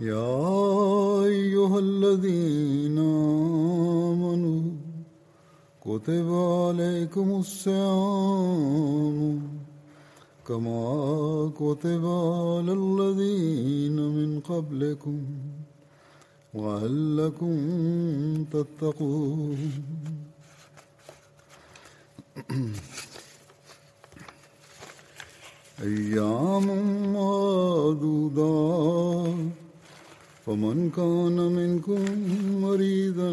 يا أيها الذين آمنوا كتب عليكم الصيام كما كتب على الذين من قبلكم لعلكم تتقون. أيام معدودات فمن كان منكم مريضا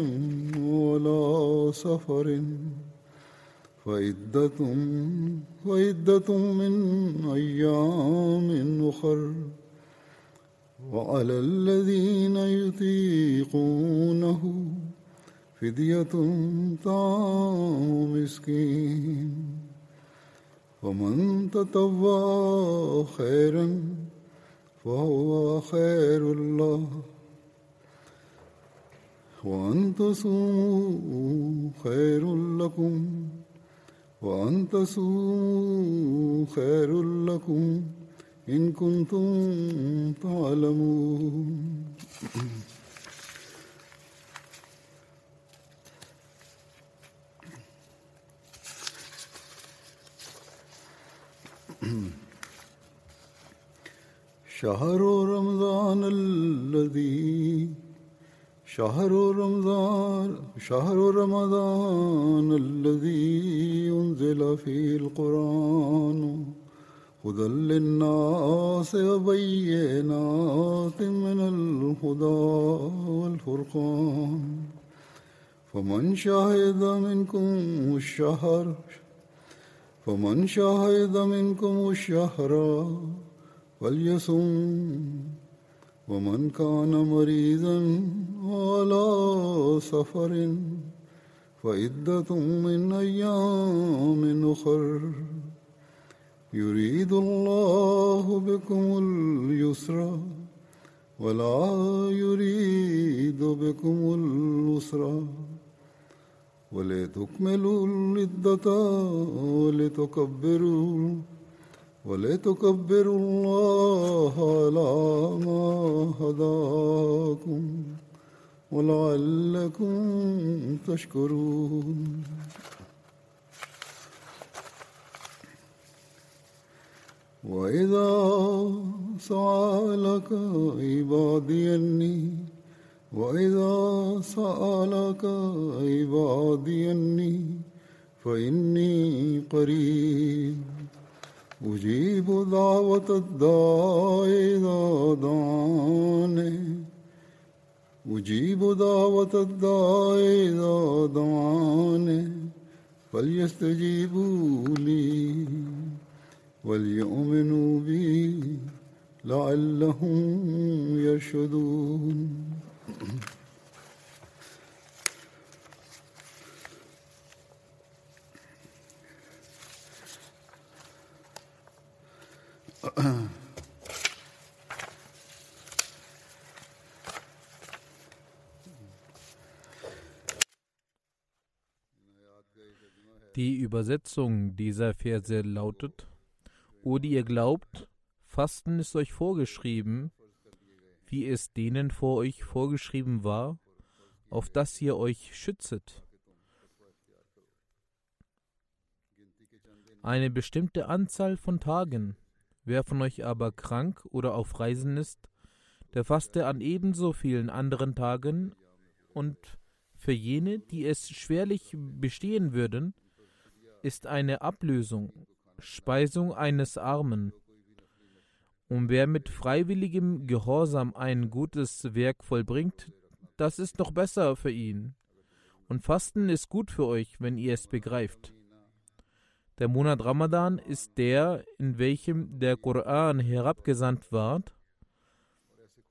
ولا سفر فعدة فعدة من أيام أخر. وعلى الذين يطيقونه فدية طعام مسكين. ومن تطوع خيرا فهو خير الله. وأن تصوموا خير لكم. وأن تصوموا خير لكم إن كنتم تعلمون. شهر رمضان الذي شهر رمضان شهر رمضان الذي أنزل فيه القرآن هدى للناس وبينات من الهدى والفرقان فمن شهد منكم الشهر فمن شهد منكم الشهر فليصم ومن كان مريضا على سفر فعدة من أيام أخر. يريد الله بكم اليسر ولا يريد بكم العسر. ولتكملوا العدة ولتكبروا ولتكبروا الله على ما هداكم ولعلكم تشكرون. وإذا سألك عبادي أني وإذا سألك عبادي أني فإني قريب. أجيب دعوة الداع إذا دعاني. أجيب دعوة الداع إذا دعاني. فليستجيبوا لي وليؤمنوا بي لعلهم يرشدون. Die Übersetzung dieser Verse lautet, O die ihr glaubt, Fasten ist euch vorgeschrieben, wie es denen vor euch vorgeschrieben war, auf das ihr euch schützet. Eine bestimmte Anzahl von Tagen. Wer von euch aber krank oder auf Reisen ist, der faste an ebenso vielen anderen Tagen und für jene, die es schwerlich bestehen würden, ist eine Ablösung, Speisung eines Armen. Und wer mit freiwilligem Gehorsam ein gutes Werk vollbringt, das ist noch besser für ihn. Und Fasten ist gut für euch, wenn ihr es begreift. Der Monat Ramadan ist der, in welchem der Koran herabgesandt ward,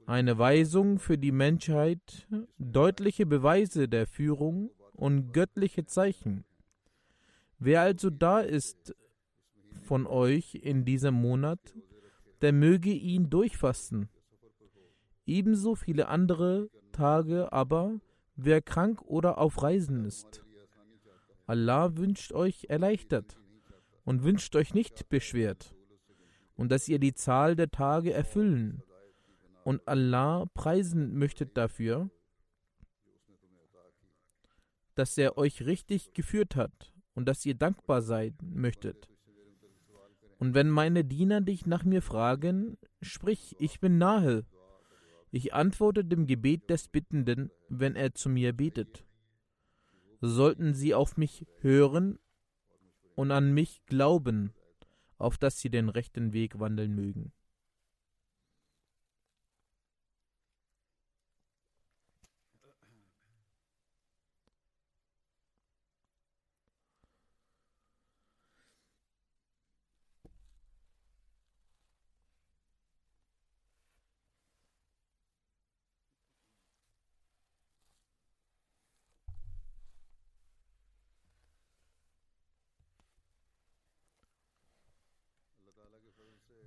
eine Weisung für die Menschheit, deutliche Beweise der Führung und göttliche Zeichen. Wer also da ist von euch in diesem Monat, der möge ihn durchfasten. Ebenso viele andere Tage aber, wer krank oder auf Reisen ist. Allah wünscht euch erleichtert und wünscht euch nicht beschwert und dass ihr die Zahl der Tage erfüllen und Allah preisen möchtet dafür, dass er euch richtig geführt hat und dass ihr dankbar sein möchtet. Und wenn meine Diener dich nach mir fragen, sprich, ich bin nahe. Ich antworte dem Gebet des Bittenden, wenn er zu mir betet. Sollten sie auf mich hören und an mich glauben, auf dass sie den rechten Weg wandeln mögen.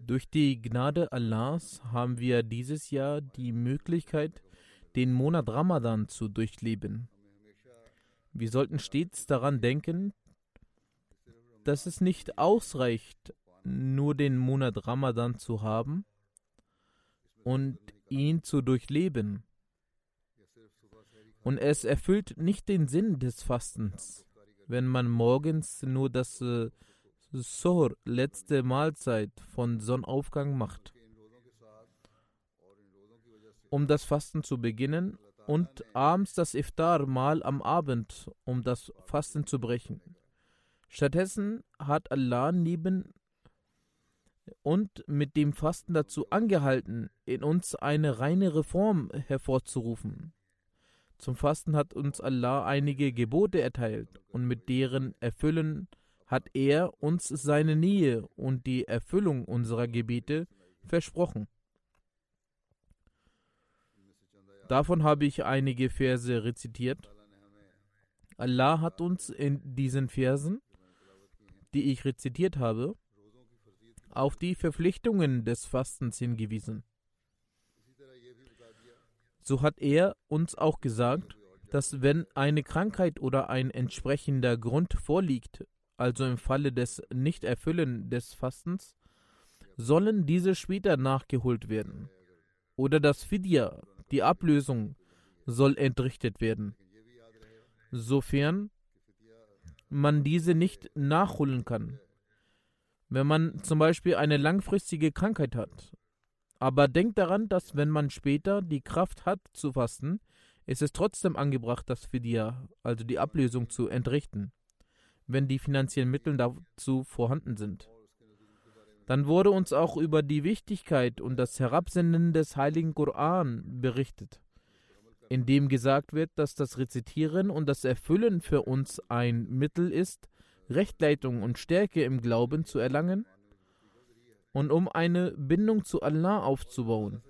Durch die Gnade Allahs haben wir dieses Jahr die Möglichkeit, den Monat Ramadan zu durchleben. Wir sollten stets daran denken, dass es nicht ausreicht, nur den Monat Ramadan zu haben und ihn zu durchleben. Und es erfüllt nicht den Sinn des Fastens, wenn man morgens nur das äh, Sohr, letzte Mahlzeit von Sonnenaufgang macht, um das Fasten zu beginnen und abends das Iftar-Mahl am Abend, um das Fasten zu brechen. Stattdessen hat Allah neben und mit dem Fasten dazu angehalten, in uns eine reine Reform hervorzurufen. Zum Fasten hat uns Allah einige Gebote erteilt und mit deren Erfüllen hat er uns seine Nähe und die Erfüllung unserer Gebete versprochen. Davon habe ich einige Verse rezitiert. Allah hat uns in diesen Versen, die ich rezitiert habe, auf die Verpflichtungen des Fastens hingewiesen. So hat er uns auch gesagt, dass wenn eine Krankheit oder ein entsprechender Grund vorliegt, also im Falle des Nichterfüllen des Fastens, sollen diese später nachgeholt werden. Oder das Fidya, die Ablösung, soll entrichtet werden. Sofern man diese nicht nachholen kann. Wenn man zum Beispiel eine langfristige Krankheit hat. Aber denkt daran, dass wenn man später die Kraft hat zu fasten, ist es trotzdem angebracht, das Fidya, also die Ablösung, zu entrichten wenn die finanziellen Mittel dazu vorhanden sind. Dann wurde uns auch über die Wichtigkeit und das Herabsenden des heiligen Koran berichtet, in dem gesagt wird, dass das Rezitieren und das Erfüllen für uns ein Mittel ist, Rechtleitung und Stärke im Glauben zu erlangen und um eine Bindung zu Allah aufzubauen.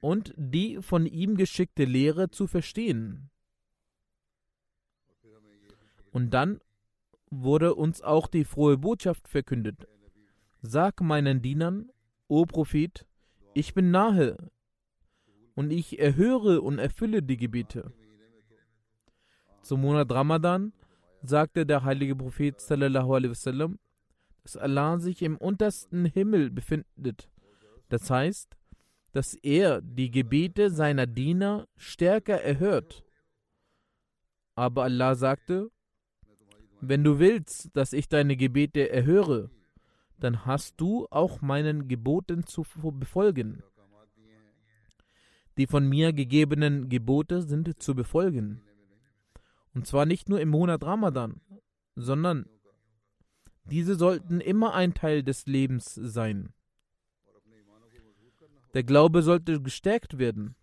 Und die von ihm geschickte Lehre zu verstehen. Und dann wurde uns auch die frohe Botschaft verkündet. Sag meinen Dienern, o Prophet, ich bin nahe und ich erhöre und erfülle die Gebete. Zum Monat Ramadan sagte der heilige Prophet sallallahu alaihi wasallam, dass Allah sich im untersten Himmel befindet. Das heißt, dass er die Gebete seiner Diener stärker erhört. Aber Allah sagte, wenn du willst, dass ich deine Gebete erhöre, dann hast du auch meinen Geboten zu befolgen. Die von mir gegebenen Gebote sind zu befolgen. Und zwar nicht nur im Monat Ramadan, sondern diese sollten immer ein Teil des Lebens sein. Der Glaube sollte gestärkt werden.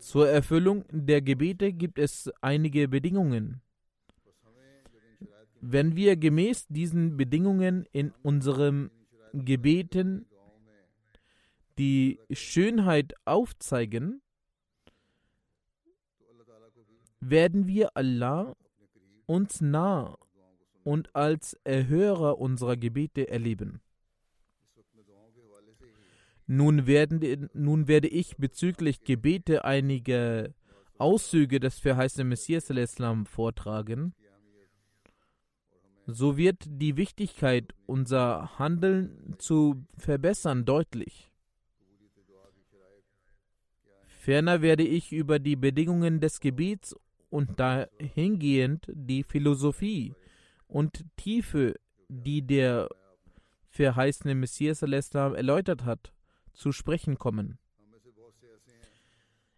Zur Erfüllung der Gebete gibt es einige Bedingungen. Wenn wir gemäß diesen Bedingungen in unserem Gebeten die Schönheit aufzeigen, werden wir Allah uns nah und als Erhörer unserer Gebete erleben. Nun, werden, nun werde ich bezüglich Gebete einige Auszüge des verheißenen Messias vortragen. So wird die Wichtigkeit, unser Handeln zu verbessern, deutlich. Ferner werde ich über die Bedingungen des Gebets und dahingehend die Philosophie und Tiefe, die der verheißene Messias erläutert hat, zu sprechen kommen.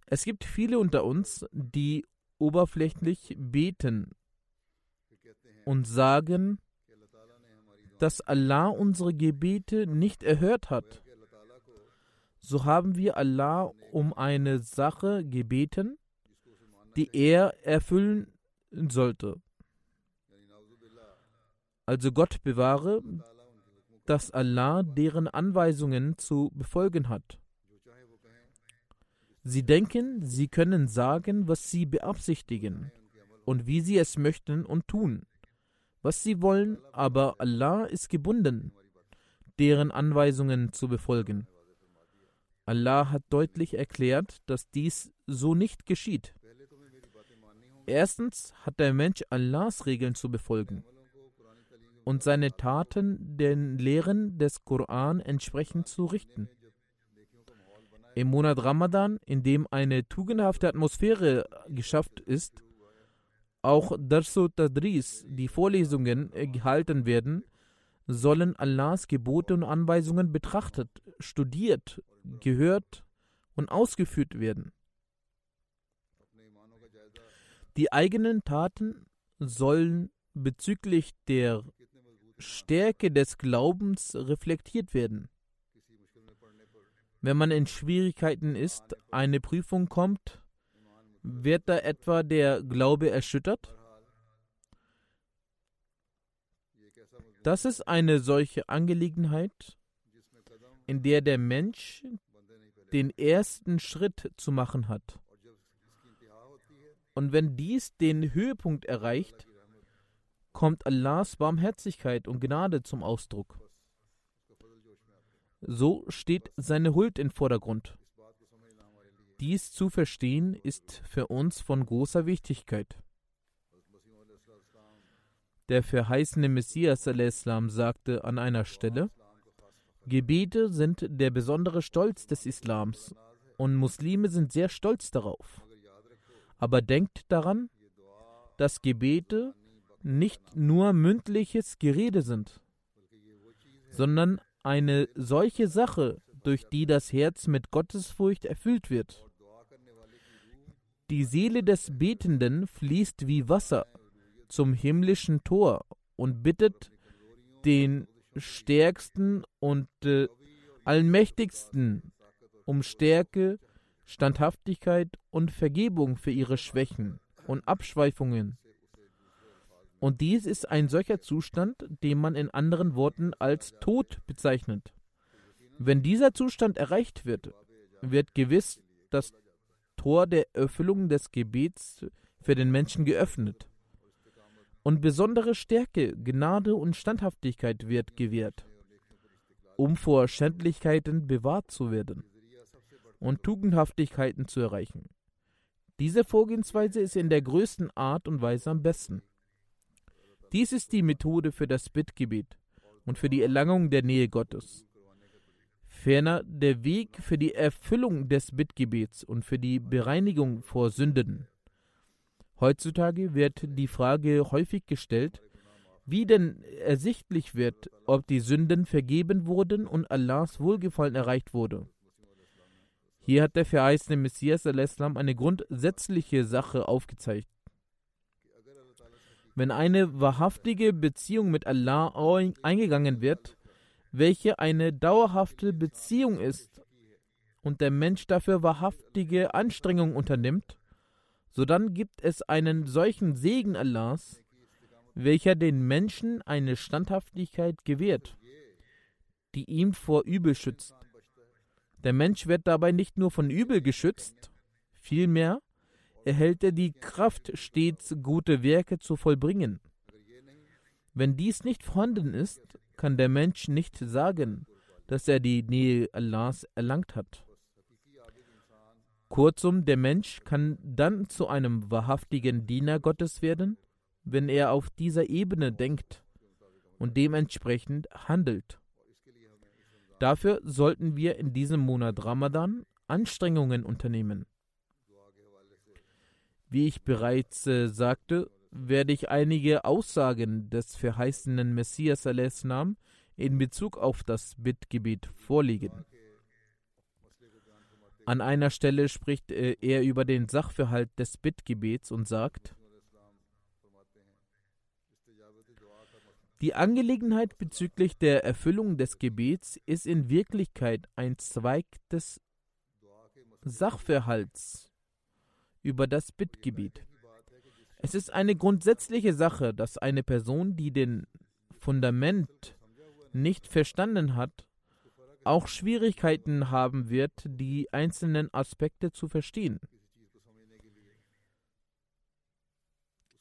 Es gibt viele unter uns, die oberflächlich beten und sagen, dass Allah unsere Gebete nicht erhört hat. So haben wir Allah um eine Sache gebeten, die er erfüllen sollte. Also Gott bewahre, dass Allah deren Anweisungen zu befolgen hat. Sie denken, sie können sagen, was sie beabsichtigen und wie sie es möchten und tun, was sie wollen, aber Allah ist gebunden, deren Anweisungen zu befolgen. Allah hat deutlich erklärt, dass dies so nicht geschieht. Erstens hat der Mensch Allahs Regeln zu befolgen und seine Taten den Lehren des Koran entsprechend zu richten. Im Monat Ramadan, in dem eine tugendhafte Atmosphäre geschafft ist, auch Darsu Tadris, die Vorlesungen gehalten werden, sollen Allahs Gebote und Anweisungen betrachtet, studiert, gehört und ausgeführt werden. Die eigenen Taten sollen bezüglich der Stärke des Glaubens reflektiert werden. Wenn man in Schwierigkeiten ist, eine Prüfung kommt, wird da etwa der Glaube erschüttert? Das ist eine solche Angelegenheit, in der der Mensch den ersten Schritt zu machen hat. Und wenn dies den Höhepunkt erreicht, kommt Allahs Barmherzigkeit und Gnade zum Ausdruck. So steht seine Huld im Vordergrund. Dies zu verstehen ist für uns von großer Wichtigkeit. Der verheißene Messias Islam sagte an einer Stelle, Gebete sind der besondere Stolz des Islams und Muslime sind sehr stolz darauf. Aber denkt daran, dass Gebete nicht nur mündliches Gerede sind, sondern eine solche Sache, durch die das Herz mit Gottesfurcht erfüllt wird. Die Seele des Betenden fließt wie Wasser zum himmlischen Tor und bittet den Stärksten und äh, Allmächtigsten um Stärke, Standhaftigkeit und Vergebung für ihre Schwächen und Abschweifungen und dies ist ein solcher Zustand, den man in anderen Worten als Tod bezeichnet. Wenn dieser Zustand erreicht wird, wird gewiss das Tor der Erfüllung des Gebets für den Menschen geöffnet. Und besondere Stärke, Gnade und Standhaftigkeit wird gewährt, um vor Schändlichkeiten bewahrt zu werden und Tugendhaftigkeiten zu erreichen. Diese Vorgehensweise ist in der größten Art und Weise am besten. Dies ist die Methode für das Bittgebet und für die Erlangung der Nähe Gottes. Ferner der Weg für die Erfüllung des Bittgebets und für die Bereinigung vor Sünden. Heutzutage wird die Frage häufig gestellt, wie denn ersichtlich wird, ob die Sünden vergeben wurden und Allahs Wohlgefallen erreicht wurde. Hier hat der verheißene Messias al-Islam eine grundsätzliche Sache aufgezeigt. Wenn eine wahrhaftige Beziehung mit Allah eingegangen wird, welche eine dauerhafte Beziehung ist und der Mensch dafür wahrhaftige Anstrengungen unternimmt, so dann gibt es einen solchen Segen Allahs, welcher den Menschen eine Standhaftigkeit gewährt, die ihm vor Übel schützt. Der Mensch wird dabei nicht nur von Übel geschützt, vielmehr erhält er die Kraft, stets gute Werke zu vollbringen. Wenn dies nicht vorhanden ist, kann der Mensch nicht sagen, dass er die Nähe Allahs erlangt hat. Kurzum, der Mensch kann dann zu einem wahrhaftigen Diener Gottes werden, wenn er auf dieser Ebene denkt und dementsprechend handelt. Dafür sollten wir in diesem Monat Ramadan Anstrengungen unternehmen. Wie ich bereits äh, sagte, werde ich einige Aussagen des verheißenen Messias al-Islam in Bezug auf das Bittgebet vorlegen. An einer Stelle spricht äh, er über den Sachverhalt des Bittgebets und sagt, Die Angelegenheit bezüglich der Erfüllung des Gebets ist in Wirklichkeit ein Zweig des Sachverhalts über das Bittgebet. Es ist eine grundsätzliche Sache, dass eine Person, die den Fundament nicht verstanden hat, auch Schwierigkeiten haben wird, die einzelnen Aspekte zu verstehen.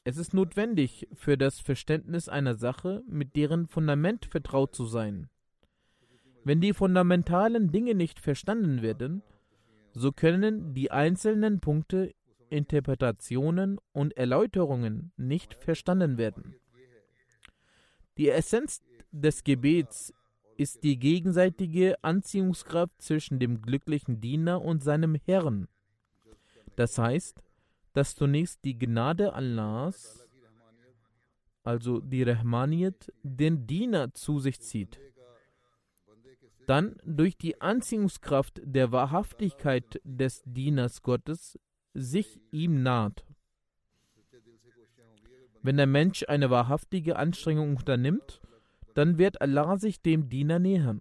Es ist notwendig für das Verständnis einer Sache, mit deren Fundament vertraut zu sein. Wenn die fundamentalen Dinge nicht verstanden werden, so können die einzelnen Punkte, Interpretationen und Erläuterungen nicht verstanden werden. Die Essenz des Gebets ist die gegenseitige Anziehungskraft zwischen dem glücklichen Diener und seinem Herrn. Das heißt, dass zunächst die Gnade Allahs, also die Rahmaniyat, den Diener zu sich zieht. Dann durch die Anziehungskraft der Wahrhaftigkeit des Dieners Gottes sich ihm naht. Wenn der Mensch eine wahrhaftige Anstrengung unternimmt, dann wird Allah sich dem Diener nähern.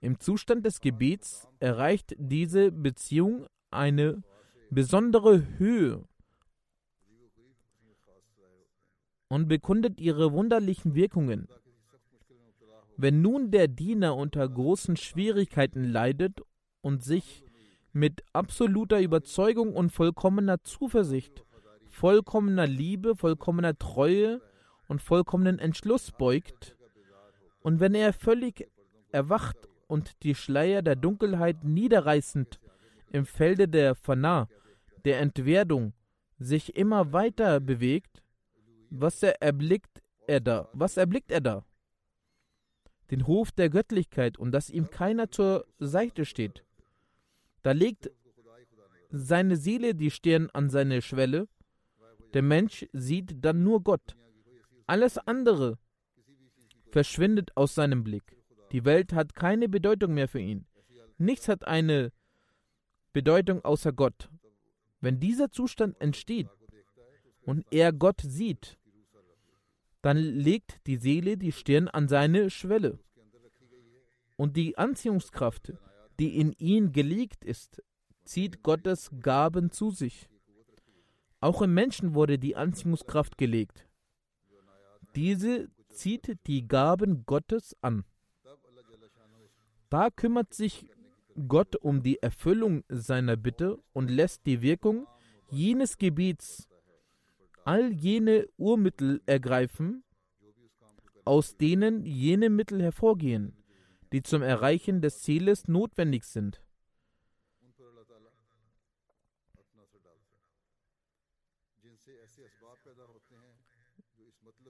Im Zustand des Gebets erreicht diese Beziehung eine besondere Höhe und bekundet ihre wunderlichen Wirkungen. Wenn nun der Diener unter großen Schwierigkeiten leidet und sich mit absoluter Überzeugung und vollkommener Zuversicht, vollkommener Liebe, vollkommener Treue und vollkommenen Entschluss beugt, und wenn er völlig erwacht und die Schleier der Dunkelheit niederreißend im Felde der Fana, der Entwerdung, sich immer weiter bewegt, was er erblickt er da? Was erblickt er da? Den Hof der Göttlichkeit und dass ihm keiner zur Seite steht. Da legt seine Seele die Stirn an seine Schwelle. Der Mensch sieht dann nur Gott. Alles andere verschwindet aus seinem Blick. Die Welt hat keine Bedeutung mehr für ihn. Nichts hat eine Bedeutung außer Gott. Wenn dieser Zustand entsteht und er Gott sieht, dann legt die Seele die Stirn an seine Schwelle. Und die Anziehungskraft, die in ihn gelegt ist, zieht Gottes Gaben zu sich. Auch im Menschen wurde die Anziehungskraft gelegt. Diese zieht die Gaben Gottes an. Da kümmert sich Gott um die Erfüllung seiner Bitte und lässt die Wirkung jenes Gebiets all jene Urmittel ergreifen, aus denen jene Mittel hervorgehen, die zum Erreichen des Zieles notwendig sind.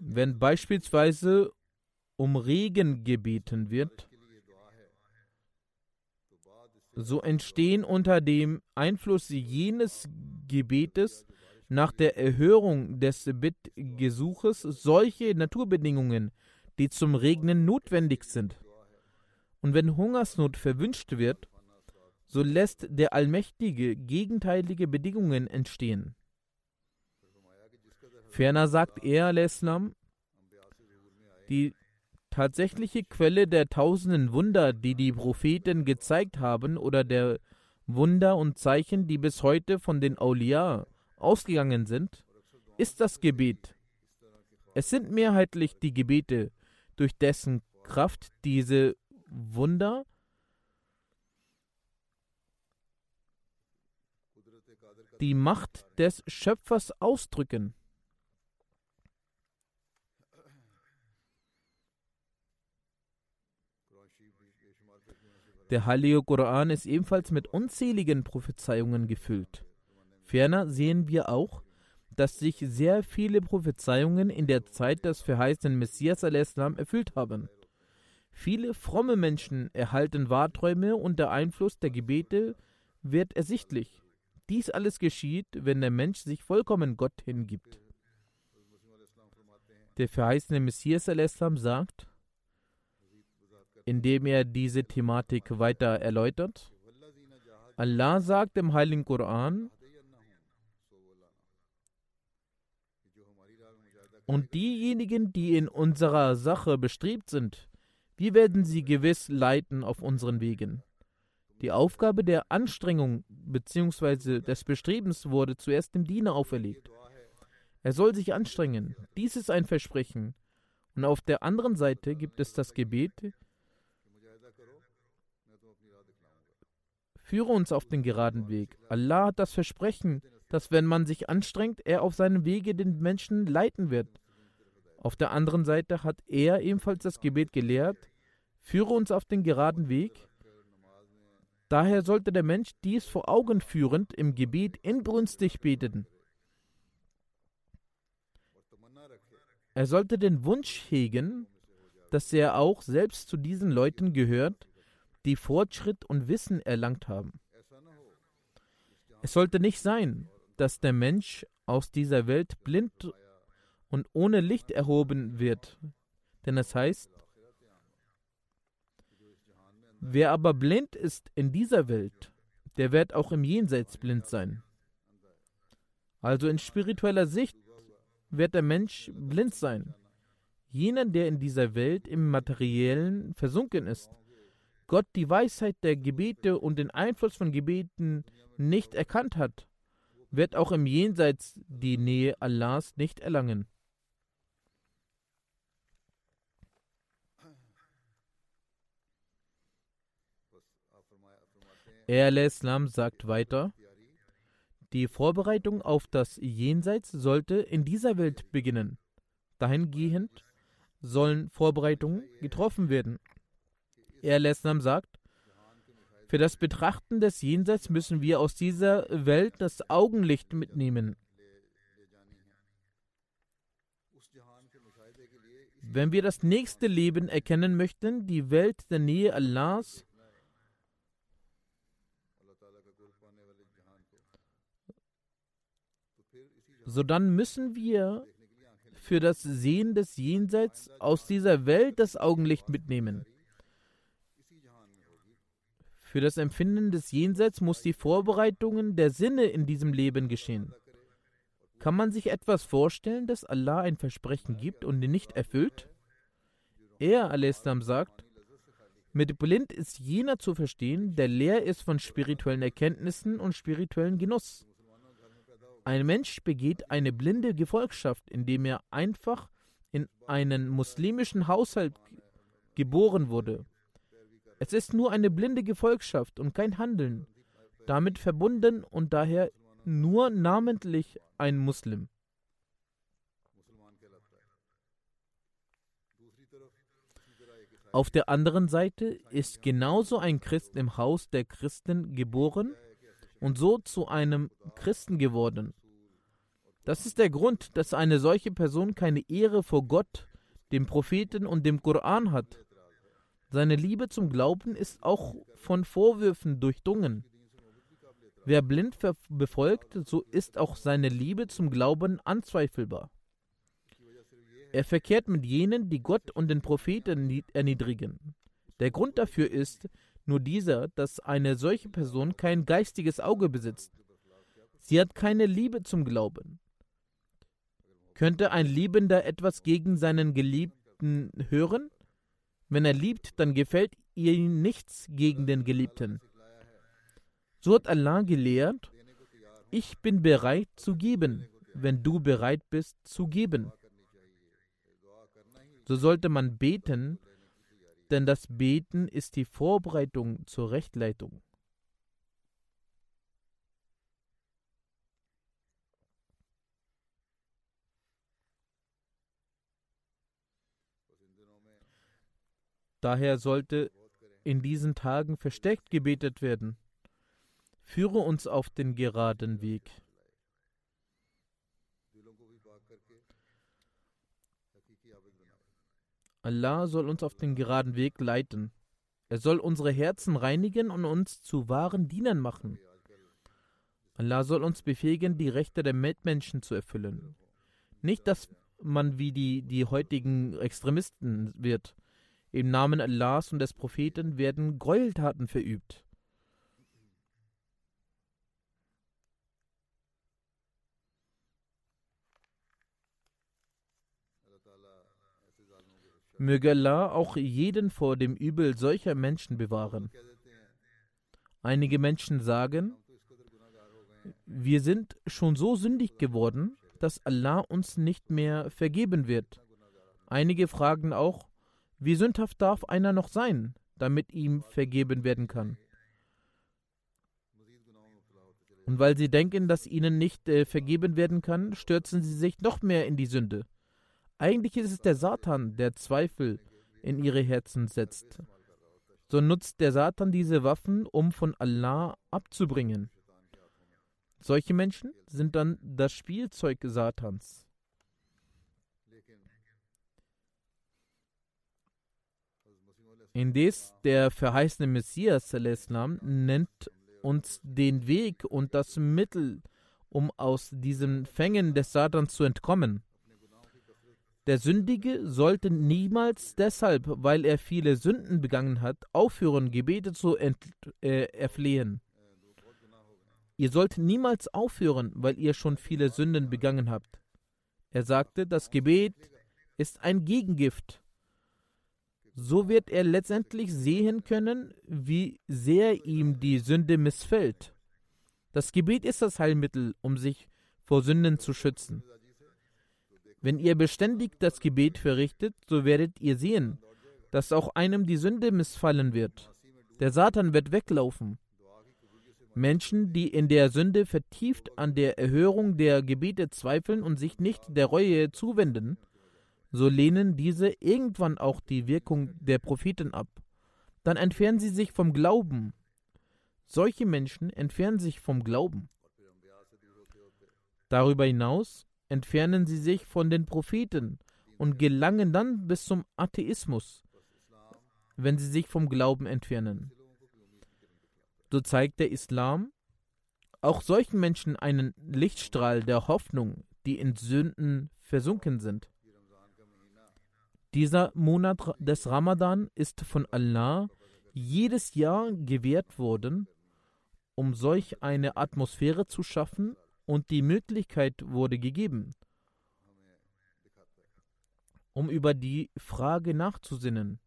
Wenn beispielsweise um Regen gebeten wird, so entstehen unter dem Einfluss jenes Gebetes nach der Erhörung des Bittgesuches solche Naturbedingungen, die zum Regnen notwendig sind. Und wenn Hungersnot verwünscht wird, so lässt der Allmächtige gegenteilige Bedingungen entstehen. Ferner sagt er, Islam, die tatsächliche Quelle der tausenden Wunder, die die Propheten gezeigt haben, oder der Wunder und Zeichen, die bis heute von den Auliya ausgegangen sind, ist das Gebet. Es sind mehrheitlich die Gebete, durch dessen Kraft diese Wunder die Macht des Schöpfers ausdrücken. Der heilige Koran ist ebenfalls mit unzähligen Prophezeiungen gefüllt. Ferner sehen wir auch, dass sich sehr viele Prophezeiungen in der Zeit des verheißenen Messias erfüllt haben. Viele fromme Menschen erhalten Wahrträume und der Einfluss der Gebete wird ersichtlich. Dies alles geschieht, wenn der Mensch sich vollkommen Gott hingibt. Der verheißene Messias al-Islam sagt, indem er diese Thematik weiter erläutert. Allah sagt im Heiligen Koran, und diejenigen, die in unserer Sache bestrebt sind, wir werden sie gewiss leiten auf unseren Wegen. Die Aufgabe der Anstrengung bzw. des Bestrebens wurde zuerst dem Diener auferlegt. Er soll sich anstrengen. Dies ist ein Versprechen. Und auf der anderen Seite gibt es das Gebet, Führe uns auf den geraden Weg. Allah hat das Versprechen, dass wenn man sich anstrengt, er auf seinem Wege den Menschen leiten wird. Auf der anderen Seite hat er ebenfalls das Gebet gelehrt, führe uns auf den geraden Weg. Daher sollte der Mensch dies vor Augen führend im Gebet inbrünstig beten. Er sollte den Wunsch hegen, dass er auch selbst zu diesen Leuten gehört, die Fortschritt und Wissen erlangt haben. Es sollte nicht sein, dass der Mensch aus dieser Welt blind und ohne Licht erhoben wird, denn es heißt, wer aber blind ist in dieser Welt, der wird auch im Jenseits blind sein. Also in spiritueller Sicht wird der Mensch blind sein. Jener, der in dieser Welt im Materiellen versunken ist, Gott die Weisheit der Gebete und den Einfluss von Gebeten nicht erkannt hat, wird auch im Jenseits die Nähe Allahs nicht erlangen. Er Islam sagt weiter, die Vorbereitung auf das Jenseits sollte in dieser Welt beginnen. Dahingehend sollen Vorbereitungen getroffen werden. Er Lesnam sagt, für das Betrachten des Jenseits müssen wir aus dieser Welt das Augenlicht mitnehmen. Wenn wir das nächste Leben erkennen möchten, die Welt der Nähe Allahs, so dann müssen wir für das Sehen des Jenseits aus dieser Welt das Augenlicht mitnehmen. Für das Empfinden des Jenseits muss die Vorbereitungen der Sinne in diesem Leben geschehen. Kann man sich etwas vorstellen, dass Allah ein Versprechen gibt und ihn nicht erfüllt? Er, al-Islam, sagt, mit blind ist jener zu verstehen, der leer ist von spirituellen Erkenntnissen und spirituellen Genuss. Ein Mensch begeht eine blinde Gefolgschaft, indem er einfach in einen muslimischen Haushalt geboren wurde. Es ist nur eine blinde Gefolgschaft und kein Handeln, damit verbunden und daher nur namentlich ein Muslim. Auf der anderen Seite ist genauso ein Christ im Haus der Christen geboren, und so zu einem Christen geworden. Das ist der Grund, dass eine solche Person keine Ehre vor Gott, dem Propheten und dem Koran hat. Seine Liebe zum Glauben ist auch von Vorwürfen durchdrungen. Wer blind befolgt, so ist auch seine Liebe zum Glauben anzweifelbar. Er verkehrt mit jenen, die Gott und den Propheten erniedrigen. Der Grund dafür ist nur dieser, dass eine solche Person kein geistiges Auge besitzt. Sie hat keine Liebe zum Glauben. Könnte ein Liebender etwas gegen seinen Geliebten hören? Wenn er liebt, dann gefällt ihm nichts gegen den Geliebten. So hat Allah gelehrt, ich bin bereit zu geben, wenn du bereit bist zu geben. So sollte man beten, denn das Beten ist die Vorbereitung zur Rechtleitung. Daher sollte in diesen Tagen versteckt gebetet werden. Führe uns auf den geraden Weg. Allah soll uns auf den geraden Weg leiten. Er soll unsere Herzen reinigen und uns zu wahren Dienern machen. Allah soll uns befähigen, die Rechte der Mitmenschen zu erfüllen. Nicht, dass man wie die, die heutigen Extremisten wird. Im Namen Allahs und des Propheten werden Gräueltaten verübt. Möge Allah auch jeden vor dem Übel solcher Menschen bewahren. Einige Menschen sagen, wir sind schon so sündig geworden, dass Allah uns nicht mehr vergeben wird. Einige fragen auch, wie sündhaft darf einer noch sein, damit ihm vergeben werden kann? Und weil sie denken, dass ihnen nicht äh, vergeben werden kann, stürzen sie sich noch mehr in die Sünde. Eigentlich ist es der Satan, der Zweifel in ihre Herzen setzt. So nutzt der Satan diese Waffen, um von Allah abzubringen. Solche Menschen sind dann das Spielzeug Satans. Indes der verheißene Messias Islam nennt uns den Weg und das Mittel, um aus diesen Fängen des Satans zu entkommen. Der Sündige sollte niemals deshalb, weil er viele Sünden begangen hat, aufhören, Gebete zu äh, erflehen. Ihr sollt niemals aufhören, weil ihr schon viele Sünden begangen habt. Er sagte, das Gebet ist ein Gegengift. So wird er letztendlich sehen können, wie sehr ihm die Sünde missfällt. Das Gebet ist das Heilmittel, um sich vor Sünden zu schützen. Wenn ihr beständig das Gebet verrichtet, so werdet ihr sehen, dass auch einem die Sünde missfallen wird. Der Satan wird weglaufen. Menschen, die in der Sünde vertieft an der Erhörung der Gebete zweifeln und sich nicht der Reue zuwenden, so lehnen diese irgendwann auch die Wirkung der Propheten ab. Dann entfernen sie sich vom Glauben. Solche Menschen entfernen sich vom Glauben. Darüber hinaus entfernen sie sich von den Propheten und gelangen dann bis zum Atheismus, wenn sie sich vom Glauben entfernen. So zeigt der Islam auch solchen Menschen einen Lichtstrahl der Hoffnung, die in Sünden versunken sind. Dieser Monat des Ramadan ist von Allah jedes Jahr gewährt worden, um solch eine Atmosphäre zu schaffen, und die Möglichkeit wurde gegeben, um über die Frage nachzusinnen,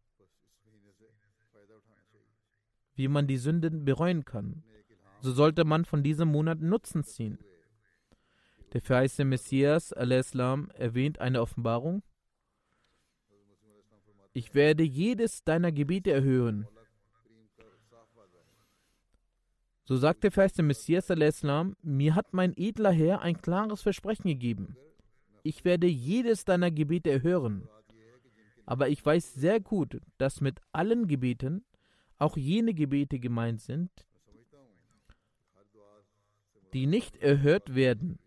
wie man die Sünden bereuen kann. So sollte man von diesem Monat Nutzen ziehen. Der verheißene Messias al-Islam erwähnt eine Offenbarung. Ich werde jedes deiner Gebete erhöhen So sagte fest der Messias al-Islam, mir hat mein edler Herr ein klares Versprechen gegeben. Ich werde jedes deiner Gebete erhören. Aber ich weiß sehr gut, dass mit allen Gebeten auch jene Gebete gemeint sind, die nicht erhört werden,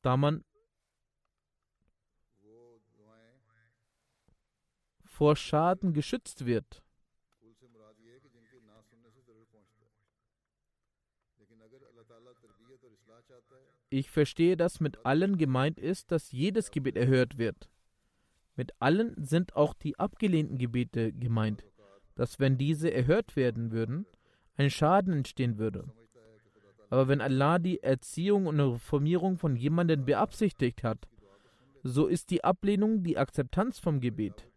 da man vor Schaden geschützt wird. Ich verstehe, dass mit allen gemeint ist, dass jedes Gebet erhört wird. Mit allen sind auch die abgelehnten Gebete gemeint, dass wenn diese erhört werden würden, ein Schaden entstehen würde. Aber wenn Allah die Erziehung und Reformierung von jemandem beabsichtigt hat, so ist die Ablehnung die Akzeptanz vom Gebet.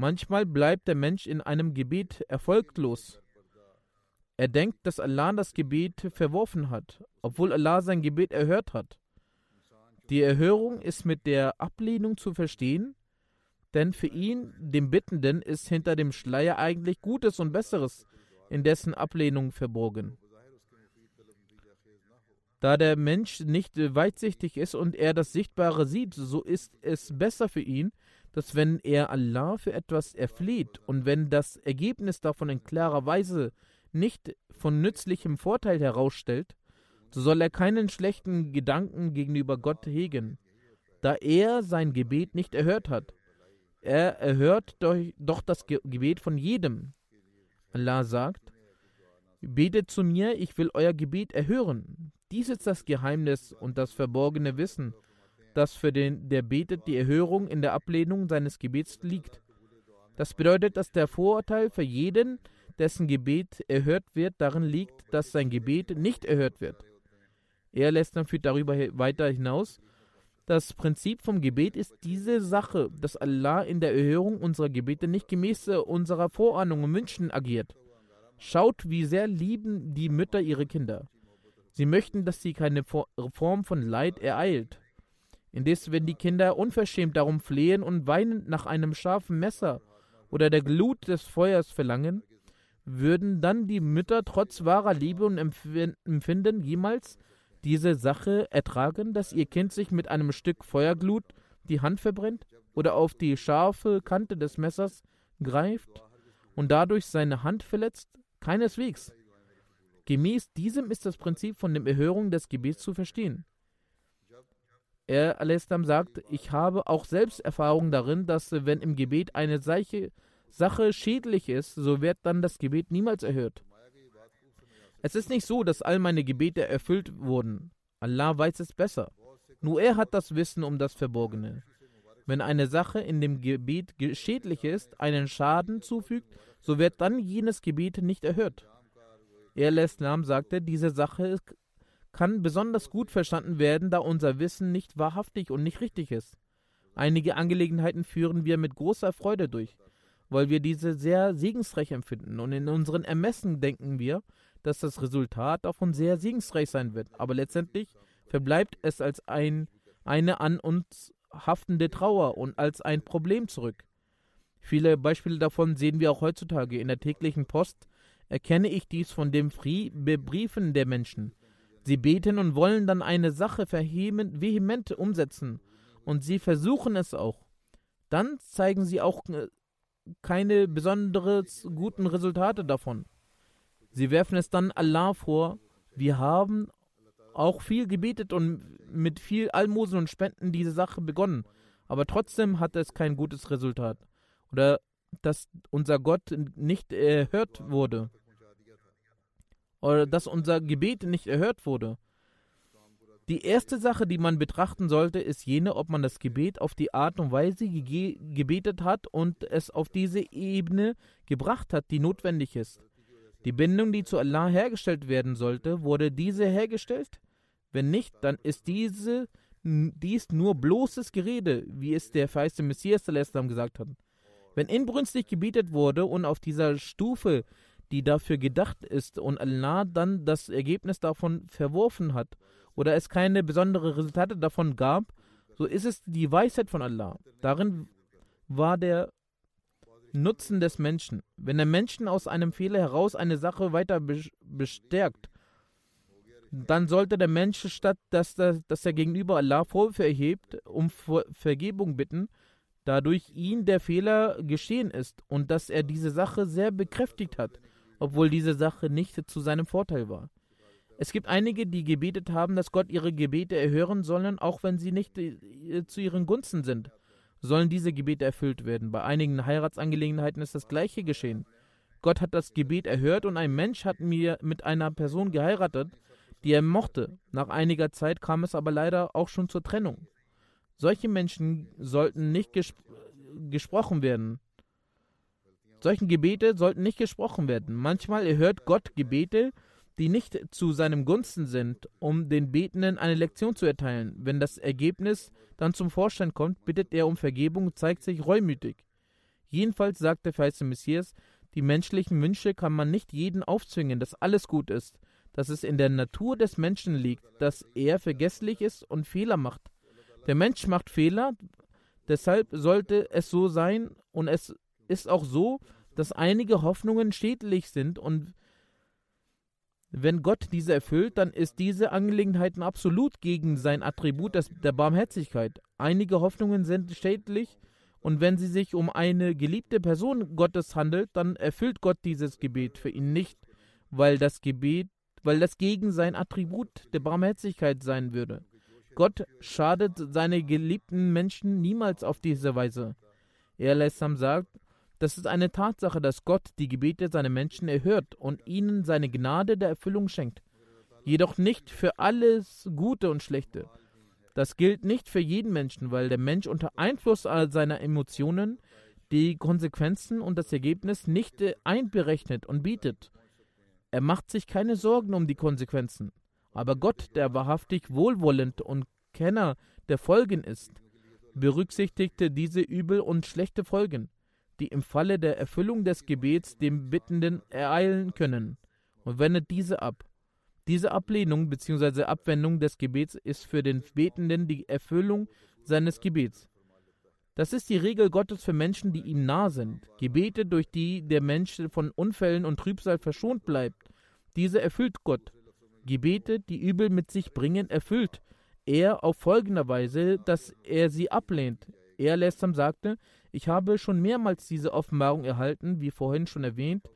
Manchmal bleibt der Mensch in einem Gebet erfolglos. Er denkt, dass Allah das Gebet verworfen hat, obwohl Allah sein Gebet erhört hat. Die Erhörung ist mit der Ablehnung zu verstehen, denn für ihn, dem Bittenden, ist hinter dem Schleier eigentlich Gutes und Besseres in dessen Ablehnung verborgen. Da der Mensch nicht weitsichtig ist und er das Sichtbare sieht, so ist es besser für ihn, dass wenn er Allah für etwas erfleht und wenn das Ergebnis davon in klarer Weise nicht von nützlichem Vorteil herausstellt, so soll er keinen schlechten Gedanken gegenüber Gott hegen, da er sein Gebet nicht erhört hat. Er erhört doch das Gebet von jedem. Allah sagt, Betet zu mir, ich will euer Gebet erhören. Dies ist das Geheimnis und das verborgene Wissen, das für den, der betet, die Erhörung in der Ablehnung seines Gebets liegt. Das bedeutet, dass der Vorurteil für jeden, dessen Gebet erhört wird, darin liegt, dass sein Gebet nicht erhört wird. Er lässt dann führt darüber weiter hinaus. Das Prinzip vom Gebet ist diese Sache, dass Allah in der Erhörung unserer Gebete nicht gemäß unserer Vorahnung und Wünschen agiert. Schaut, wie sehr lieben die Mütter ihre Kinder. Sie möchten, dass sie keine Form von Leid ereilt. Indes, wenn die Kinder unverschämt darum flehen und weinend nach einem scharfen Messer oder der Glut des Feuers verlangen, würden dann die Mütter trotz wahrer Liebe und Empfinden jemals diese Sache ertragen, dass ihr Kind sich mit einem Stück Feuerglut die Hand verbrennt oder auf die scharfe Kante des Messers greift und dadurch seine Hand verletzt? Keineswegs. Gemäß diesem ist das Prinzip von der Erhörung des Gebets zu verstehen. Er al sagt, ich habe auch selbst Erfahrung darin, dass wenn im Gebet eine solche Sache schädlich ist, so wird dann das Gebet niemals erhört. Es ist nicht so, dass all meine Gebete erfüllt wurden. Allah weiß es besser. Nur er hat das Wissen um das Verborgene. Wenn eine Sache in dem Gebet schädlich ist, einen Schaden zufügt, so wird dann jenes Gebet nicht erhört. Er Islam sagte, diese Sache kann besonders gut verstanden werden, da unser Wissen nicht wahrhaftig und nicht richtig ist. Einige Angelegenheiten führen wir mit großer Freude durch, weil wir diese sehr segensreich empfinden und in unseren Ermessen denken wir, dass das Resultat davon sehr segensreich sein wird, aber letztendlich verbleibt es als ein, eine an uns haftende Trauer und als ein Problem zurück. Viele Beispiele davon sehen wir auch heutzutage. In der täglichen Post erkenne ich dies von den Briefen der Menschen. Sie beten und wollen dann eine Sache vehement umsetzen. Und sie versuchen es auch. Dann zeigen sie auch äh, keine besonders guten Resultate davon. Sie werfen es dann Allah vor. Wir haben auch viel gebetet und mit viel Almosen und Spenden diese Sache begonnen. Aber trotzdem hat es kein gutes Resultat. Oder dass unser Gott nicht erhört wurde oder dass unser Gebet nicht erhört wurde. Die erste Sache, die man betrachten sollte, ist jene, ob man das Gebet auf die Art und Weise ge gebetet hat und es auf diese Ebene gebracht hat, die notwendig ist. Die Bindung, die zu Allah hergestellt werden sollte, wurde diese hergestellt? Wenn nicht, dann ist diese, dies nur bloßes Gerede, wie es der feiste Messias gesagt hat. Wenn inbrünstig gebetet wurde und auf dieser Stufe die dafür gedacht ist und Allah dann das Ergebnis davon verworfen hat oder es keine besonderen Resultate davon gab, so ist es die Weisheit von Allah. Darin war der Nutzen des Menschen. Wenn der Menschen aus einem Fehler heraus eine Sache weiter bestärkt, dann sollte der Mensch, statt dass, dass er gegenüber Allah Vorwürfe erhebt, um Vergebung bitten, dadurch ihm der Fehler geschehen ist und dass er diese Sache sehr bekräftigt hat obwohl diese Sache nicht zu seinem Vorteil war. Es gibt einige, die gebetet haben, dass Gott ihre Gebete erhören sollen, auch wenn sie nicht äh, zu ihren Gunsten sind. Sollen diese Gebete erfüllt werden? Bei einigen Heiratsangelegenheiten ist das gleiche geschehen. Gott hat das Gebet erhört und ein Mensch hat mir mit einer Person geheiratet, die er mochte. Nach einiger Zeit kam es aber leider auch schon zur Trennung. Solche Menschen sollten nicht ges gesprochen werden. Solchen Gebete sollten nicht gesprochen werden. Manchmal erhört Gott Gebete, die nicht zu seinem Gunsten sind, um den Betenden eine Lektion zu erteilen. Wenn das Ergebnis dann zum Vorschein kommt, bittet er um Vergebung und zeigt sich reumütig. Jedenfalls sagt der verheißene Messias, die menschlichen Wünsche kann man nicht jeden aufzwingen, dass alles gut ist, dass es in der Natur des Menschen liegt, dass er vergesslich ist und Fehler macht. Der Mensch macht Fehler, deshalb sollte es so sein und es ist auch so, dass einige Hoffnungen schädlich sind und wenn Gott diese erfüllt, dann ist diese Angelegenheit absolut gegen sein Attribut der Barmherzigkeit. Einige Hoffnungen sind schädlich und wenn sie sich um eine geliebte Person Gottes handelt, dann erfüllt Gott dieses Gebet für ihn nicht, weil das Gebet, weil das gegen sein Attribut der Barmherzigkeit sein würde. Gott schadet seine geliebten Menschen niemals auf diese Weise. Er Lessam sagt, das ist eine Tatsache, dass Gott die Gebete seiner Menschen erhört und ihnen seine Gnade der Erfüllung schenkt. Jedoch nicht für alles Gute und Schlechte. Das gilt nicht für jeden Menschen, weil der Mensch unter Einfluss seiner Emotionen die Konsequenzen und das Ergebnis nicht einberechnet und bietet. Er macht sich keine Sorgen um die Konsequenzen. Aber Gott, der wahrhaftig wohlwollend und Kenner der Folgen ist, berücksichtigte diese übel und schlechte Folgen, die im Falle der Erfüllung des Gebets dem Bittenden ereilen können, und wendet diese ab. Diese Ablehnung bzw. Abwendung des Gebets ist für den Betenden die Erfüllung seines Gebets. Das ist die Regel Gottes für Menschen, die ihm nah sind. Gebete, durch die der Mensch von Unfällen und Trübsal verschont bleibt, diese erfüllt Gott. Gebete, die Übel mit sich bringen, erfüllt er auf folgende Weise, dass er sie ablehnt. Er, Lessam, sagte, ich habe schon mehrmals diese Offenbarung erhalten, wie vorhin schon erwähnt.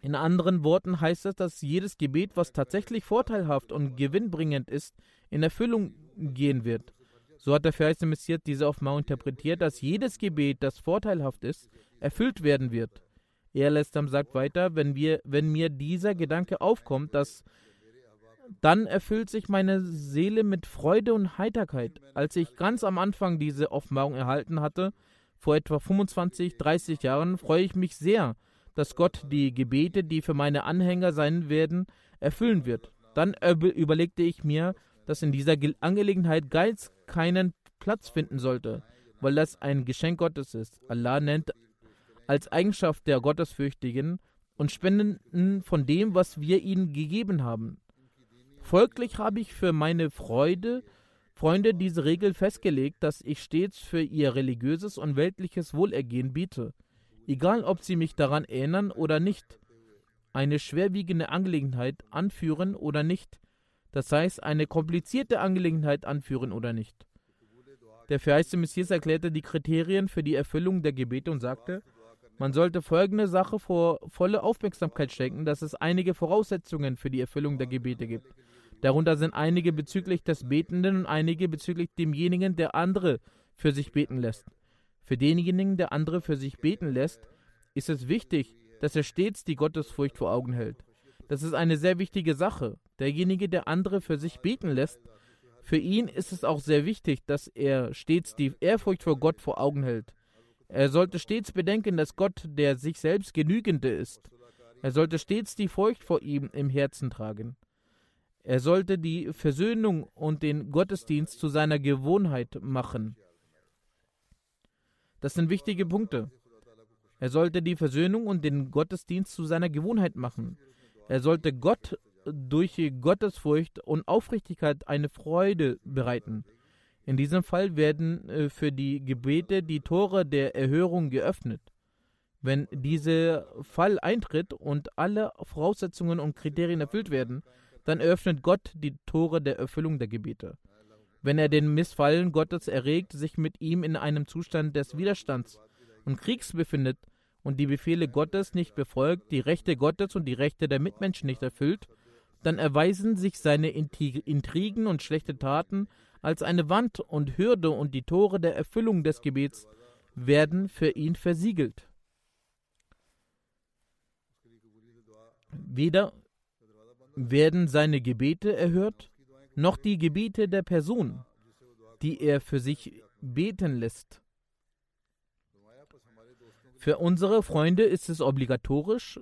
In anderen Worten heißt es, dass jedes Gebet, was tatsächlich vorteilhaft und gewinnbringend ist, in Erfüllung gehen wird. So hat der verheißene Messias diese Offenbarung interpretiert, dass jedes Gebet, das vorteilhaft ist, erfüllt werden wird. Er Lestam sagt weiter, wenn, wir, wenn mir dieser Gedanke aufkommt, dass dann erfüllt sich meine Seele mit Freude und Heiterkeit. Als ich ganz am Anfang diese Offenbarung erhalten hatte, vor etwa 25, 30 Jahren, freue ich mich sehr, dass Gott die Gebete, die für meine Anhänger sein werden, erfüllen wird. Dann überlegte ich mir, dass in dieser Angelegenheit Geiz keinen Platz finden sollte, weil das ein Geschenk Gottes ist. Allah nennt als Eigenschaft der Gottesfürchtigen und spenden von dem, was wir ihnen gegeben haben. Folglich habe ich für meine Freude, Freunde diese Regel festgelegt, dass ich stets für ihr religiöses und weltliches Wohlergehen biete, egal ob sie mich daran erinnern oder nicht, eine schwerwiegende Angelegenheit anführen oder nicht, das heißt eine komplizierte Angelegenheit anführen oder nicht. Der verheißte Messias erklärte die Kriterien für die Erfüllung der Gebete und sagte, man sollte folgende Sache vor volle Aufmerksamkeit schenken, dass es einige Voraussetzungen für die Erfüllung der Gebete gibt. Darunter sind einige bezüglich des Betenden und einige bezüglich demjenigen, der andere für sich beten lässt. Für denjenigen, der andere für sich beten lässt, ist es wichtig, dass er stets die Gottesfurcht vor Augen hält. Das ist eine sehr wichtige Sache. Derjenige, der andere für sich beten lässt, für ihn ist es auch sehr wichtig, dass er stets die Ehrfurcht vor Gott vor Augen hält. Er sollte stets bedenken, dass Gott der sich selbst Genügende ist. Er sollte stets die Furcht vor ihm im Herzen tragen. Er sollte die Versöhnung und den Gottesdienst zu seiner Gewohnheit machen. Das sind wichtige Punkte. Er sollte die Versöhnung und den Gottesdienst zu seiner Gewohnheit machen. Er sollte Gott durch Gottesfurcht und Aufrichtigkeit eine Freude bereiten. In diesem Fall werden äh, für die Gebete die Tore der Erhörung geöffnet. Wenn dieser Fall eintritt und alle Voraussetzungen und Kriterien erfüllt werden, dann eröffnet Gott die Tore der Erfüllung der Gebete. Wenn er den Missfallen Gottes erregt, sich mit ihm in einem Zustand des Widerstands und Kriegs befindet und die Befehle Gottes nicht befolgt, die Rechte Gottes und die Rechte der Mitmenschen nicht erfüllt, dann erweisen sich seine Intrigen und schlechte Taten als eine Wand und Hürde und die Tore der Erfüllung des Gebets werden für ihn versiegelt. Weder werden seine Gebete erhört, noch die Gebete der Person, die er für sich beten lässt. Für unsere Freunde ist es obligatorisch,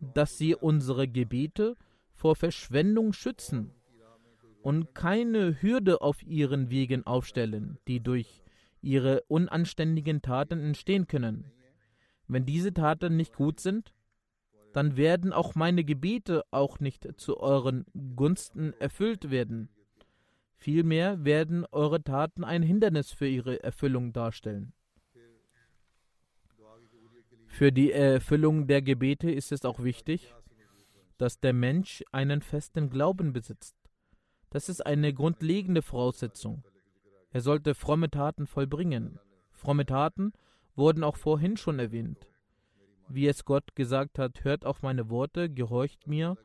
dass sie unsere Gebete vor Verschwendung schützen und keine Hürde auf ihren Wegen aufstellen, die durch ihre unanständigen Taten entstehen können. Wenn diese Taten nicht gut sind, dann werden auch meine Gebete auch nicht zu euren Gunsten erfüllt werden. Vielmehr werden eure Taten ein Hindernis für ihre Erfüllung darstellen. Für die Erfüllung der Gebete ist es auch wichtig, dass der Mensch einen festen Glauben besitzt. Das ist eine grundlegende Voraussetzung. Er sollte fromme Taten vollbringen. Fromme Taten wurden auch vorhin schon erwähnt. Wie es Gott gesagt hat, hört auf meine Worte, gehorcht mir,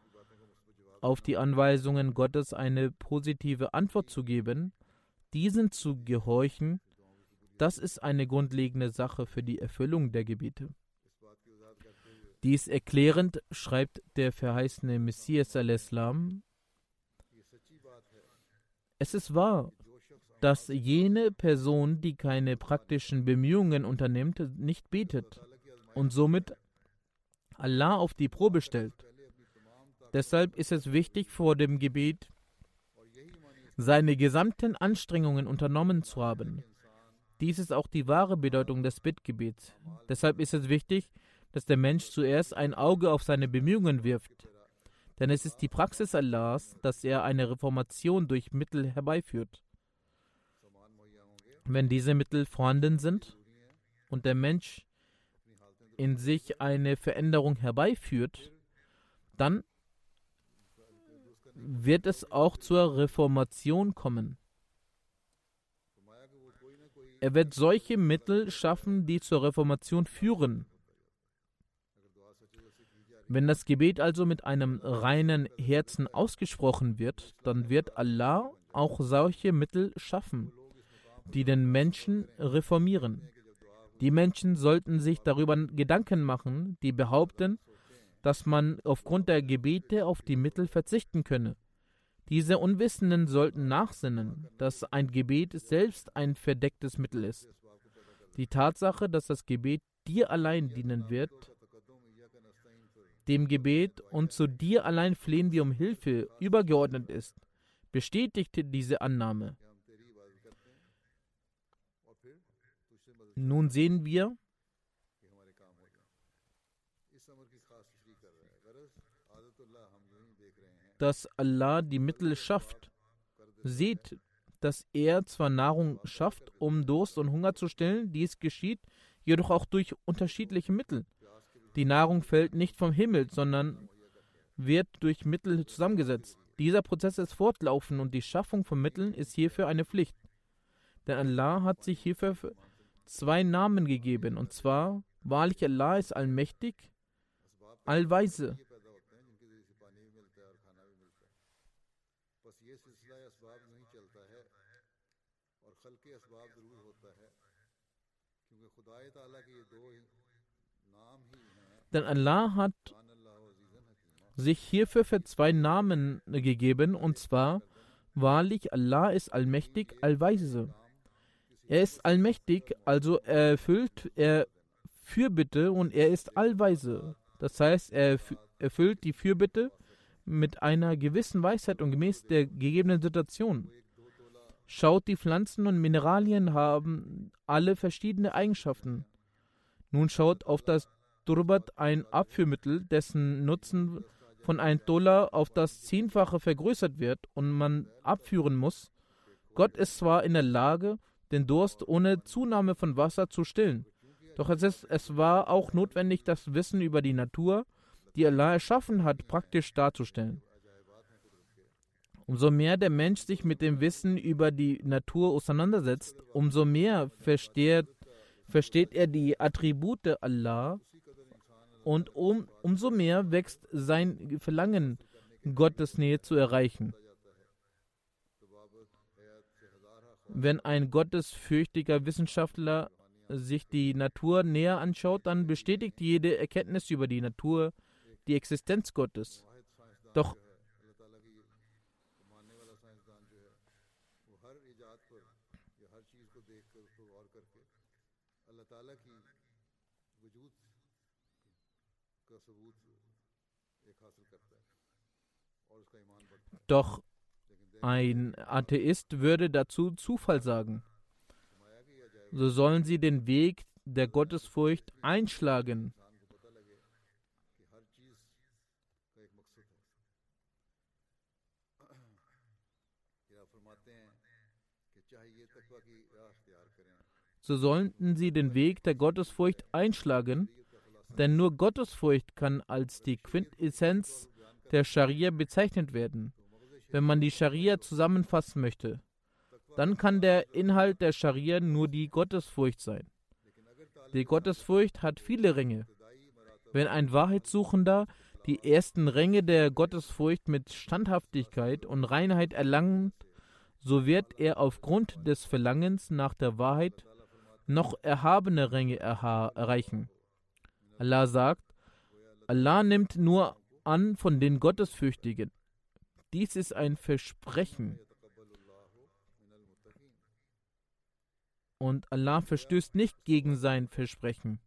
auf die Anweisungen Gottes eine positive Antwort zu geben, diesen zu gehorchen, das ist eine grundlegende Sache für die Erfüllung der Gebete. Dies erklärend schreibt der verheißene Messias al-Islam, es ist wahr, dass jene Person, die keine praktischen Bemühungen unternimmt, nicht betet und somit Allah auf die Probe stellt. Deshalb ist es wichtig, vor dem Gebet seine gesamten Anstrengungen unternommen zu haben. Dies ist auch die wahre Bedeutung des Bittgebets. Deshalb ist es wichtig, dass der Mensch zuerst ein Auge auf seine Bemühungen wirft. Denn es ist die Praxis Allahs, dass er eine Reformation durch Mittel herbeiführt. Wenn diese Mittel vorhanden sind und der Mensch in sich eine Veränderung herbeiführt, dann wird es auch zur Reformation kommen. Er wird solche Mittel schaffen, die zur Reformation führen. Wenn das Gebet also mit einem reinen Herzen ausgesprochen wird, dann wird Allah auch solche Mittel schaffen, die den Menschen reformieren. Die Menschen sollten sich darüber Gedanken machen, die behaupten, dass man aufgrund der Gebete auf die Mittel verzichten könne. Diese Unwissenden sollten nachsinnen, dass ein Gebet selbst ein verdecktes Mittel ist. Die Tatsache, dass das Gebet dir allein dienen wird, dem Gebet und zu dir allein flehen wir um Hilfe übergeordnet ist, bestätigte diese Annahme. Nun sehen wir, dass Allah die Mittel schafft. Seht, dass er zwar Nahrung schafft, um Durst und Hunger zu stillen, dies geschieht jedoch auch durch unterschiedliche Mittel. Die Nahrung fällt nicht vom Himmel, sondern wird durch Mittel zusammengesetzt. Dieser Prozess ist fortlaufend und die Schaffung von Mitteln ist hierfür eine Pflicht. Denn Allah hat sich hierfür zwei Namen gegeben, und zwar, wahrlich Allah ist allmächtig, allweise. Denn Allah hat sich hierfür für zwei Namen gegeben, und zwar, wahrlich Allah ist allmächtig, allweise. Er ist allmächtig, also er erfüllt er Fürbitte und er ist allweise. Das heißt, er erfüllt die Fürbitte mit einer gewissen Weisheit und gemäß der gegebenen Situation. Schaut, die Pflanzen und Mineralien haben alle verschiedene Eigenschaften. Nun schaut auf das Turbat ein Abführmittel, dessen Nutzen von einem Dollar auf das Zehnfache vergrößert wird und man abführen muss. Gott ist zwar in der Lage, den Durst ohne Zunahme von Wasser zu stillen. Doch es, ist, es war auch notwendig, das Wissen über die Natur, die Allah erschaffen hat, praktisch darzustellen. Umso mehr der Mensch sich mit dem Wissen über die Natur auseinandersetzt, umso mehr versteht, versteht er die Attribute Allah und um, umso mehr wächst sein Verlangen Gottes Nähe zu erreichen. Wenn ein gottesfürchtiger Wissenschaftler sich die Natur näher anschaut, dann bestätigt jede Erkenntnis über die Natur die Existenz Gottes. Doch Doch ein Atheist würde dazu Zufall sagen. So sollen sie den Weg der Gottesfurcht einschlagen. So sollten sie den Weg der Gottesfurcht einschlagen, denn nur Gottesfurcht kann als die Quintessenz der Scharia bezeichnet werden. Wenn man die Scharia zusammenfassen möchte, dann kann der Inhalt der Scharia nur die Gottesfurcht sein. Die Gottesfurcht hat viele Ränge. Wenn ein Wahrheitssuchender die ersten Ränge der Gottesfurcht mit Standhaftigkeit und Reinheit erlangt, so wird er aufgrund des Verlangens nach der Wahrheit noch erhabene Ränge erreichen. Allah sagt, Allah nimmt nur an von den Gottesfürchtigen. Dies ist ein Versprechen. Und Allah verstößt nicht gegen sein Versprechen.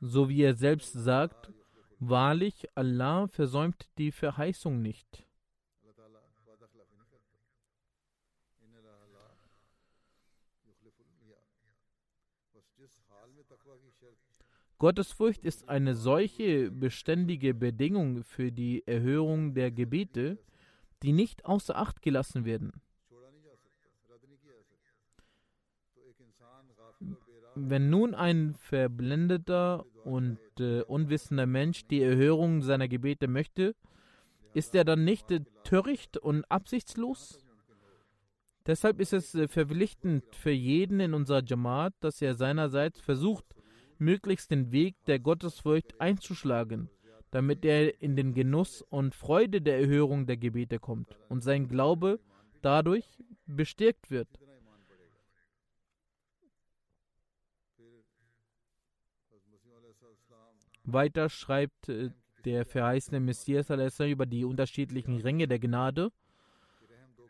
So wie er selbst sagt, wahrlich, Allah versäumt die Verheißung nicht. Gottesfurcht ist eine solche beständige Bedingung für die Erhörung der Gebete, die nicht außer Acht gelassen werden. Wenn nun ein verblendeter und äh, unwissender Mensch die Erhörung seiner Gebete möchte, ist er dann nicht äh, töricht und absichtslos? Deshalb ist es äh, verpflichtend für jeden in unserer Jamaat, dass er seinerseits versucht, möglichst den Weg der Gottesfurcht einzuschlagen, damit er in den Genuss und Freude der Erhörung der Gebete kommt und sein Glaube dadurch bestärkt wird. Weiter schreibt äh, der verheißene Messias über die unterschiedlichen Ränge der Gnade.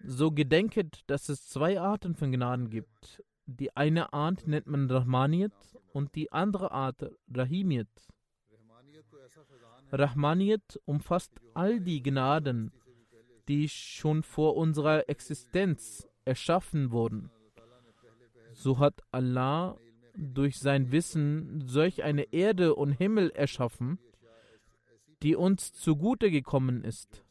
So gedenket, dass es zwei Arten von Gnaden gibt. Die eine Art nennt man Rahmaniyat und die andere Art Rahimiyat. Rahmaniyat umfasst all die Gnaden, die schon vor unserer Existenz erschaffen wurden. So hat Allah durch sein Wissen solch eine Erde und Himmel erschaffen, die uns zugute gekommen ist.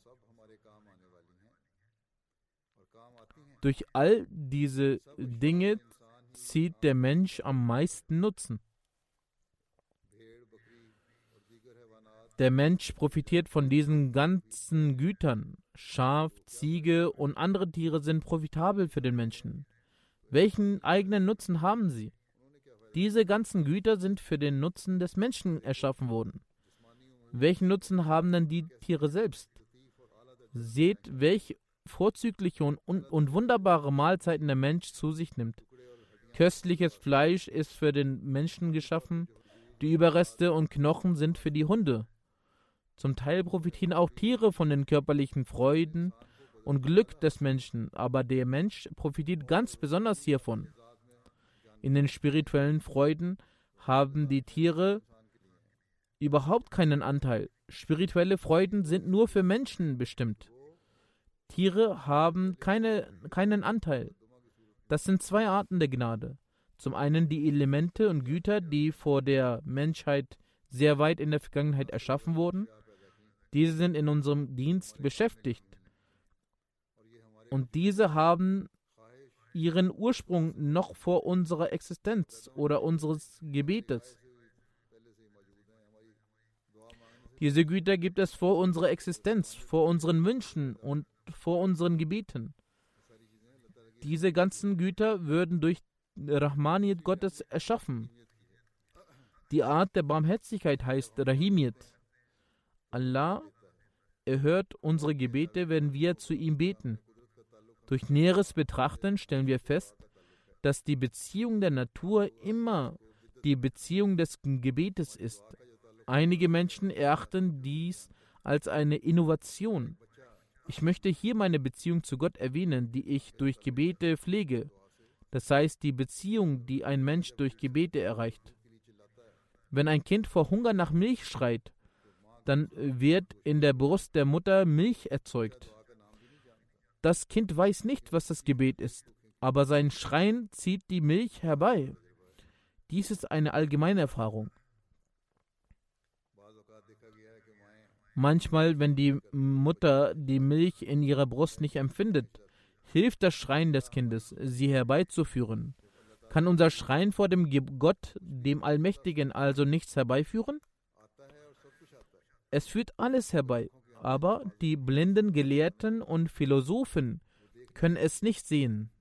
Durch all diese Dinge zieht der Mensch am meisten Nutzen. Der Mensch profitiert von diesen ganzen Gütern. Schaf, Ziege und andere Tiere sind profitabel für den Menschen. Welchen eigenen Nutzen haben sie? Diese ganzen Güter sind für den Nutzen des Menschen erschaffen worden. Welchen Nutzen haben denn die Tiere selbst? Seht, welch vorzügliche und, und wunderbare Mahlzeiten der Mensch zu sich nimmt. Köstliches Fleisch ist für den Menschen geschaffen, die Überreste und Knochen sind für die Hunde. Zum Teil profitieren auch Tiere von den körperlichen Freuden und Glück des Menschen, aber der Mensch profitiert ganz besonders hiervon. In den spirituellen Freuden haben die Tiere überhaupt keinen Anteil. Spirituelle Freuden sind nur für Menschen bestimmt. Tiere haben keine, keinen Anteil. Das sind zwei Arten der Gnade. Zum einen die Elemente und Güter, die vor der Menschheit sehr weit in der Vergangenheit erschaffen wurden. Diese sind in unserem Dienst beschäftigt. Und diese haben ihren Ursprung noch vor unserer Existenz oder unseres Gebetes. Diese Güter gibt es vor unserer Existenz, vor unseren Wünschen und vor unseren Gebeten. Diese ganzen Güter würden durch Rahmaniyat Gottes erschaffen. Die Art der Barmherzigkeit heißt Rahimiyat. Allah erhört unsere Gebete, wenn wir zu ihm beten. Durch näheres Betrachten stellen wir fest, dass die Beziehung der Natur immer die Beziehung des Gebetes ist. Einige Menschen erachten dies als eine Innovation. Ich möchte hier meine Beziehung zu Gott erwähnen, die ich durch Gebete pflege. Das heißt, die Beziehung, die ein Mensch durch Gebete erreicht. Wenn ein Kind vor Hunger nach Milch schreit, dann wird in der Brust der Mutter Milch erzeugt. Das Kind weiß nicht, was das Gebet ist, aber sein Schreien zieht die Milch herbei. Dies ist eine allgemeine Erfahrung. Manchmal, wenn die Mutter die Milch in ihrer Brust nicht empfindet, hilft das Schreien des Kindes, sie herbeizuführen. Kann unser Schreien vor dem Gott, dem Allmächtigen, also nichts herbeiführen? Es führt alles herbei, aber die blinden Gelehrten und Philosophen können es nicht sehen.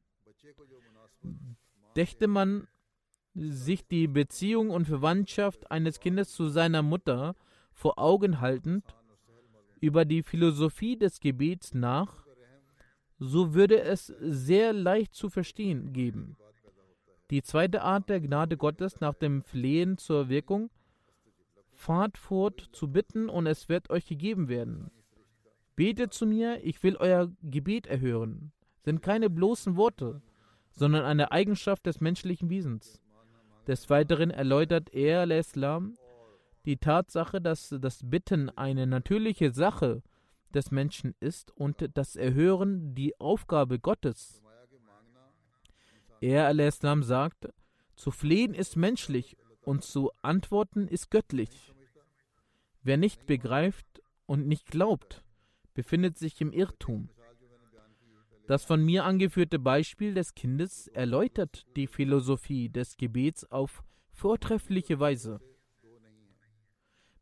Dächte man sich die Beziehung und Verwandtschaft eines Kindes zu seiner Mutter vor Augen haltend, über die Philosophie des Gebets nach, so würde es sehr leicht zu verstehen geben. Die zweite Art der Gnade Gottes nach dem Flehen zur Wirkung, fahrt fort zu bitten und es wird euch gegeben werden. Betet zu mir, ich will euer Gebet erhören, sind keine bloßen Worte, sondern eine Eigenschaft des menschlichen Wesens. Des Weiteren erläutert er, Islam, die Tatsache, dass das Bitten eine natürliche Sache des Menschen ist und das Erhören die Aufgabe Gottes. Er, al-Islam, sagt, zu flehen ist menschlich und zu antworten ist göttlich. Wer nicht begreift und nicht glaubt, befindet sich im Irrtum. Das von mir angeführte Beispiel des Kindes erläutert die Philosophie des Gebets auf vortreffliche Weise.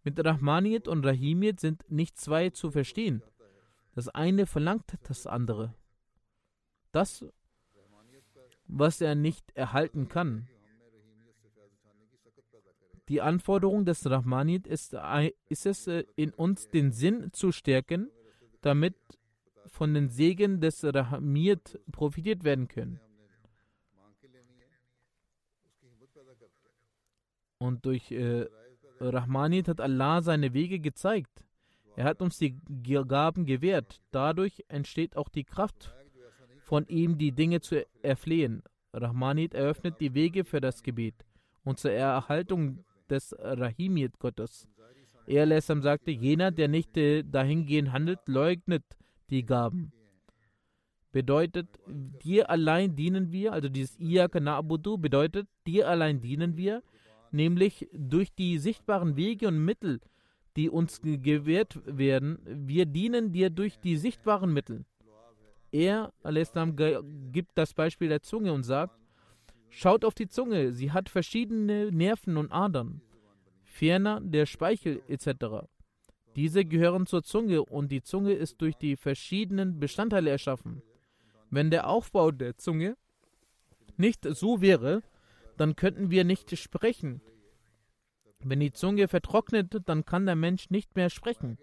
Mit Rahmaniyat und Rahimiyat sind nicht zwei zu verstehen. Das eine verlangt das andere. Das, was er nicht erhalten kann. Die Anforderung des Rahmaniyat ist, ist es, äh, in uns den Sinn zu stärken, damit von den Segen des Rahmiyat profitiert werden können. Und durch äh, Rahmanit hat Allah seine Wege gezeigt. Er hat uns die Gaben gewährt. Dadurch entsteht auch die Kraft, von ihm die Dinge zu erflehen. Rahmanit eröffnet die Wege für das Gebet und zur Erhaltung des Rahimit Gottes. Er Lessam sagte, jener, der nicht äh, dahingehend handelt, leugnet die Gaben. Bedeutet, dir allein dienen wir, also dieses Iyaka Na'budu bedeutet, dir allein dienen wir, nämlich durch die sichtbaren Wege und Mittel, die uns gewährt werden. Wir dienen dir durch die sichtbaren Mittel. Er, al-Islam, gibt das Beispiel der Zunge und sagt, schaut auf die Zunge, sie hat verschiedene Nerven und Adern, ferner der Speichel etc. Diese gehören zur Zunge und die Zunge ist durch die verschiedenen Bestandteile erschaffen. Wenn der Aufbau der Zunge nicht so wäre, dann könnten wir nicht sprechen. Wenn die Zunge vertrocknet, dann kann der Mensch nicht mehr sprechen.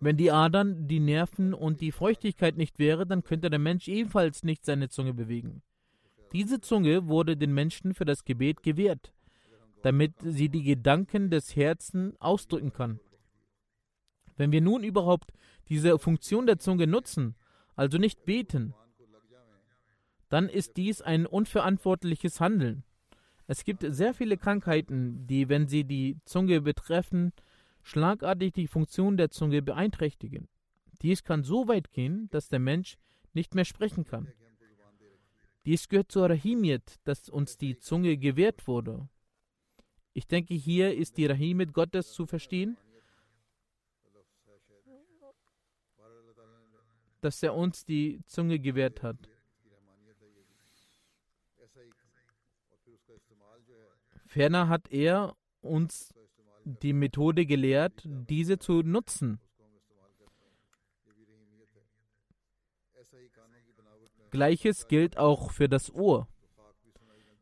Wenn die Adern, die Nerven und die Feuchtigkeit nicht wäre, dann könnte der Mensch ebenfalls nicht seine Zunge bewegen. Diese Zunge wurde den Menschen für das Gebet gewährt, damit sie die Gedanken des Herzens ausdrücken kann. Wenn wir nun überhaupt diese Funktion der Zunge nutzen, also nicht beten, dann ist dies ein unverantwortliches Handeln. Es gibt sehr viele Krankheiten, die, wenn sie die Zunge betreffen, schlagartig die Funktion der Zunge beeinträchtigen. Dies kann so weit gehen, dass der Mensch nicht mehr sprechen kann. Dies gehört zur Rahimiyat, dass uns die Zunge gewährt wurde. Ich denke, hier ist die Rahimiyat Gottes zu verstehen, dass er uns die Zunge gewährt hat. Ferner hat er uns die Methode gelehrt, diese zu nutzen. Gleiches gilt auch für das Ohr.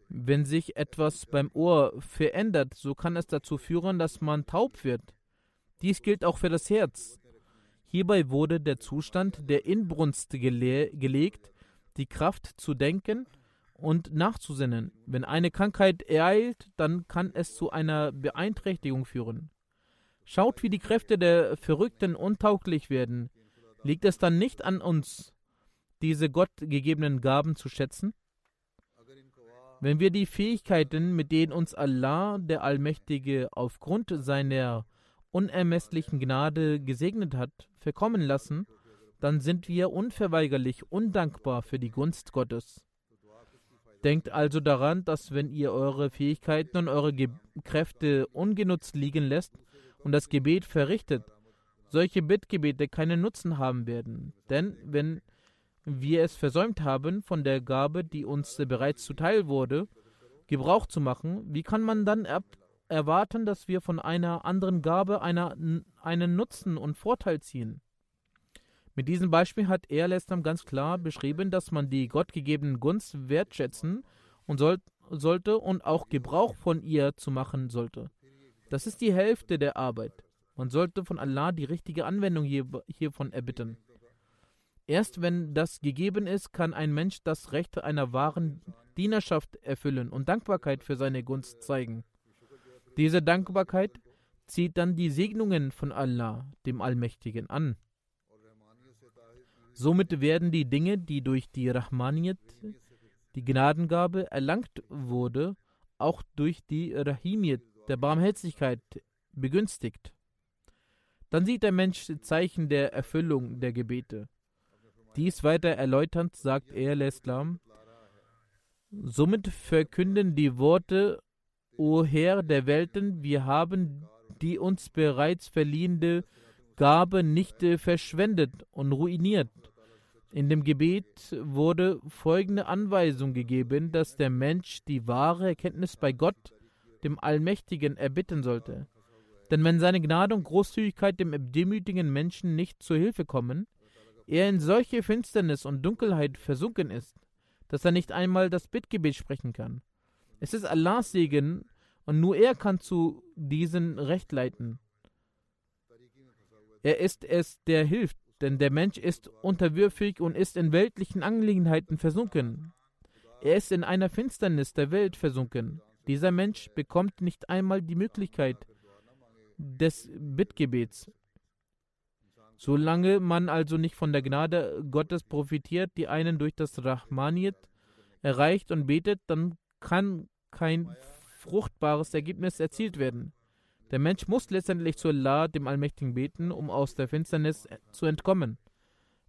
Wenn sich etwas beim Ohr verändert, so kann es dazu führen, dass man taub wird. Dies gilt auch für das Herz. Hierbei wurde der Zustand der Inbrunst gele gelegt, die Kraft zu denken und nachzusinnen. Wenn eine Krankheit ereilt, dann kann es zu einer Beeinträchtigung führen. Schaut, wie die Kräfte der Verrückten untauglich werden. Liegt es dann nicht an uns, diese gottgegebenen Gaben zu schätzen? Wenn wir die Fähigkeiten, mit denen uns Allah, der Allmächtige, aufgrund seiner unermesslichen Gnade gesegnet hat, verkommen lassen, dann sind wir unverweigerlich undankbar für die Gunst Gottes. Denkt also daran, dass wenn ihr eure Fähigkeiten und eure Ge Kräfte ungenutzt liegen lässt und das Gebet verrichtet, solche Bittgebete keinen Nutzen haben werden. Denn wenn wir es versäumt haben, von der Gabe, die uns bereits zuteil wurde, Gebrauch zu machen, wie kann man dann erwarten, dass wir von einer anderen Gabe einer, einen Nutzen und Vorteil ziehen? Mit diesem Beispiel hat er Lestam ganz klar beschrieben, dass man die gottgegebenen Gunst wertschätzen und soll, sollte und auch Gebrauch von ihr zu machen sollte. Das ist die Hälfte der Arbeit. Man sollte von Allah die richtige Anwendung hier, hiervon erbitten. Erst wenn das gegeben ist, kann ein Mensch das Recht einer wahren Dienerschaft erfüllen und Dankbarkeit für seine Gunst zeigen. Diese Dankbarkeit zieht dann die Segnungen von Allah, dem Allmächtigen, an. Somit werden die Dinge, die durch die Rahmaniyat, die Gnadengabe, erlangt wurde, auch durch die Rahimiyat, der Barmherzigkeit, begünstigt. Dann sieht der Mensch Zeichen der Erfüllung der Gebete. Dies weiter erläuternd sagt er, Islam, somit verkünden die Worte, O Herr der Welten, wir haben die uns bereits verliehene Gabe nicht verschwendet und ruiniert. In dem Gebet wurde folgende Anweisung gegeben, dass der Mensch die wahre Erkenntnis bei Gott, dem Allmächtigen, erbitten sollte. Denn wenn seine Gnade und Großzügigkeit dem demütigen Menschen nicht zur Hilfe kommen, er in solche Finsternis und Dunkelheit versunken ist, dass er nicht einmal das Bittgebet sprechen kann. Es ist Allahs Segen und nur er kann zu diesen Recht leiten. Er ist es, der hilft, denn der Mensch ist unterwürfig und ist in weltlichen Angelegenheiten versunken. Er ist in einer Finsternis der Welt versunken. Dieser Mensch bekommt nicht einmal die Möglichkeit des Bittgebets. Solange man also nicht von der Gnade Gottes profitiert, die einen durch das Rahmaniyat erreicht und betet, dann kann kein fruchtbares Ergebnis erzielt werden. Der Mensch muss letztendlich zu Allah, dem Allmächtigen, beten, um aus der Finsternis zu entkommen.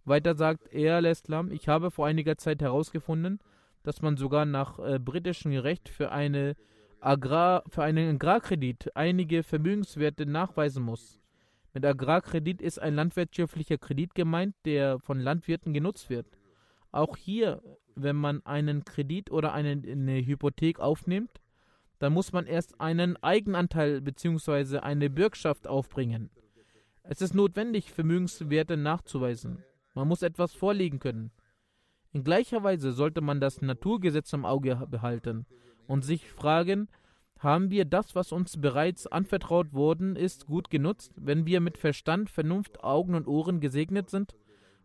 Weiter sagt er, Islam, ich habe vor einiger Zeit herausgefunden, dass man sogar nach äh, britischem Recht für, eine Agrar, für einen Agrarkredit einige Vermögenswerte nachweisen muss. Mit Agrarkredit ist ein landwirtschaftlicher Kredit gemeint, der von Landwirten genutzt wird. Auch hier, wenn man einen Kredit oder eine, eine Hypothek aufnimmt, dann muss man erst einen Eigenanteil bzw. eine Bürgschaft aufbringen. Es ist notwendig, Vermögenswerte nachzuweisen. Man muss etwas vorlegen können. In gleicher Weise sollte man das Naturgesetz im Auge behalten und sich fragen, haben wir das, was uns bereits anvertraut worden ist, gut genutzt, wenn wir mit Verstand, Vernunft, Augen und Ohren gesegnet sind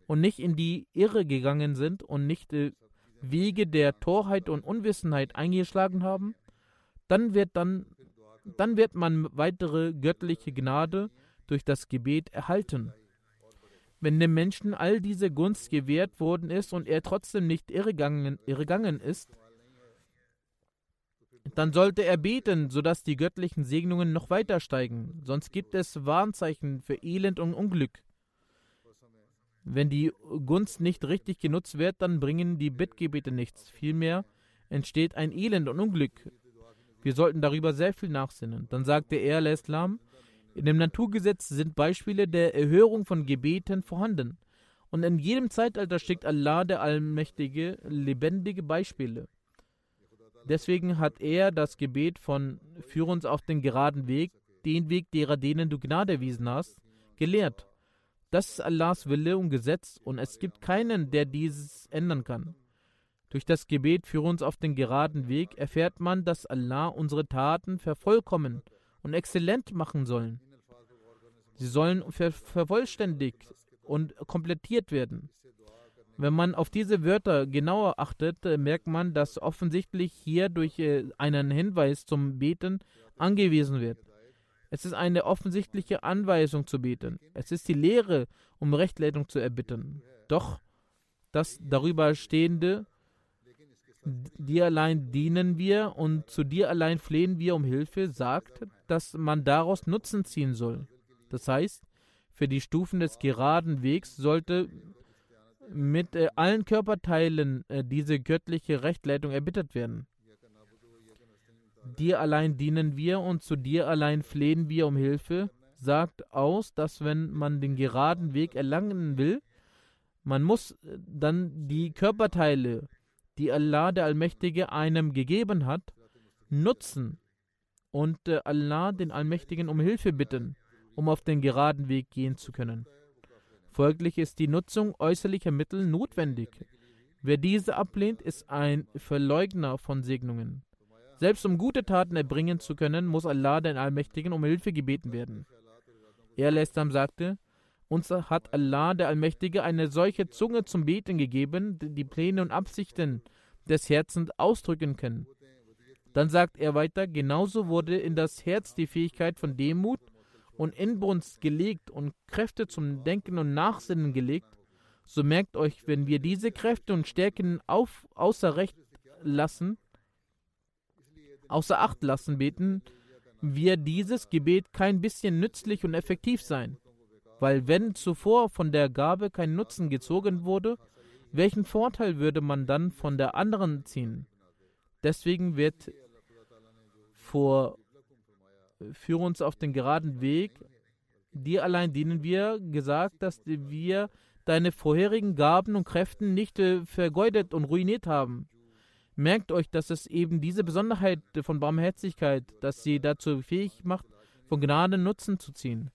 und nicht in die Irre gegangen sind und nicht die Wege der Torheit und Unwissenheit eingeschlagen haben? Dann wird dann, dann wird man weitere göttliche Gnade durch das Gebet erhalten. Wenn dem Menschen all diese Gunst gewährt worden ist und er trotzdem nicht irregangen, irregangen ist, dann sollte er beten, sodass die göttlichen Segnungen noch weiter steigen, sonst gibt es Warnzeichen für Elend und Unglück. Wenn die Gunst nicht richtig genutzt wird, dann bringen die Bittgebete nichts. Vielmehr entsteht ein Elend und Unglück. Wir sollten darüber sehr viel nachsinnen. Dann sagte er, Islam, in dem Naturgesetz sind Beispiele der Erhörung von Gebeten vorhanden. Und in jedem Zeitalter schickt Allah, der Allmächtige, lebendige Beispiele. Deswegen hat er das Gebet von Führ uns auf den geraden Weg, den Weg derer, denen du Gnade erwiesen hast, gelehrt. Das ist Allahs Wille und Gesetz und es gibt keinen, der dieses ändern kann. Durch das Gebet für uns auf den geraden Weg erfährt man, dass Allah unsere Taten vervollkommen und exzellent machen sollen. Sie sollen ver vervollständigt und komplettiert werden. Wenn man auf diese Wörter genauer achtet, äh, merkt man, dass offensichtlich hier durch äh, einen Hinweis zum Beten angewiesen wird. Es ist eine offensichtliche Anweisung zu beten. Es ist die Lehre, um Rechtleitung zu erbitten. Doch das darüber stehende, dir allein dienen wir und zu dir allein flehen wir um Hilfe, sagt, dass man daraus Nutzen ziehen soll. Das heißt, für die Stufen des geraden Wegs sollte mit äh, allen Körperteilen äh, diese göttliche Rechtleitung erbittert werden. Dir allein dienen wir und zu dir allein flehen wir um Hilfe, sagt aus, dass wenn man den geraden Weg erlangen will, man muss äh, dann die Körperteile, die Allah der Allmächtige einem gegeben hat, nutzen und äh, Allah den Allmächtigen um Hilfe bitten, um auf den geraden Weg gehen zu können. Folglich ist die Nutzung äußerlicher Mittel notwendig. Wer diese ablehnt, ist ein Verleugner von Segnungen. Selbst um gute Taten erbringen zu können, muss Allah den Allmächtigen um Hilfe gebeten werden. Er Lestam sagte, uns hat Allah der Allmächtige eine solche Zunge zum Beten gegeben, die die Pläne und Absichten des Herzens ausdrücken können. Dann sagt er weiter, genauso wurde in das Herz die Fähigkeit von Demut und Inbrunst gelegt und Kräfte zum Denken und Nachsinnen gelegt, so merkt euch, wenn wir diese Kräfte und Stärken auf, außer Recht lassen, außer Acht lassen beten, wird dieses Gebet kein bisschen nützlich und effektiv sein. Weil wenn zuvor von der Gabe kein Nutzen gezogen wurde, welchen Vorteil würde man dann von der anderen ziehen? Deswegen wird vor Führe uns auf den geraden Weg. Dir allein dienen wir, gesagt, dass wir deine vorherigen Gaben und Kräften nicht äh, vergeudet und ruiniert haben. Merkt euch, dass es eben diese Besonderheit von Barmherzigkeit, dass sie dazu fähig macht, von Gnade Nutzen zu ziehen.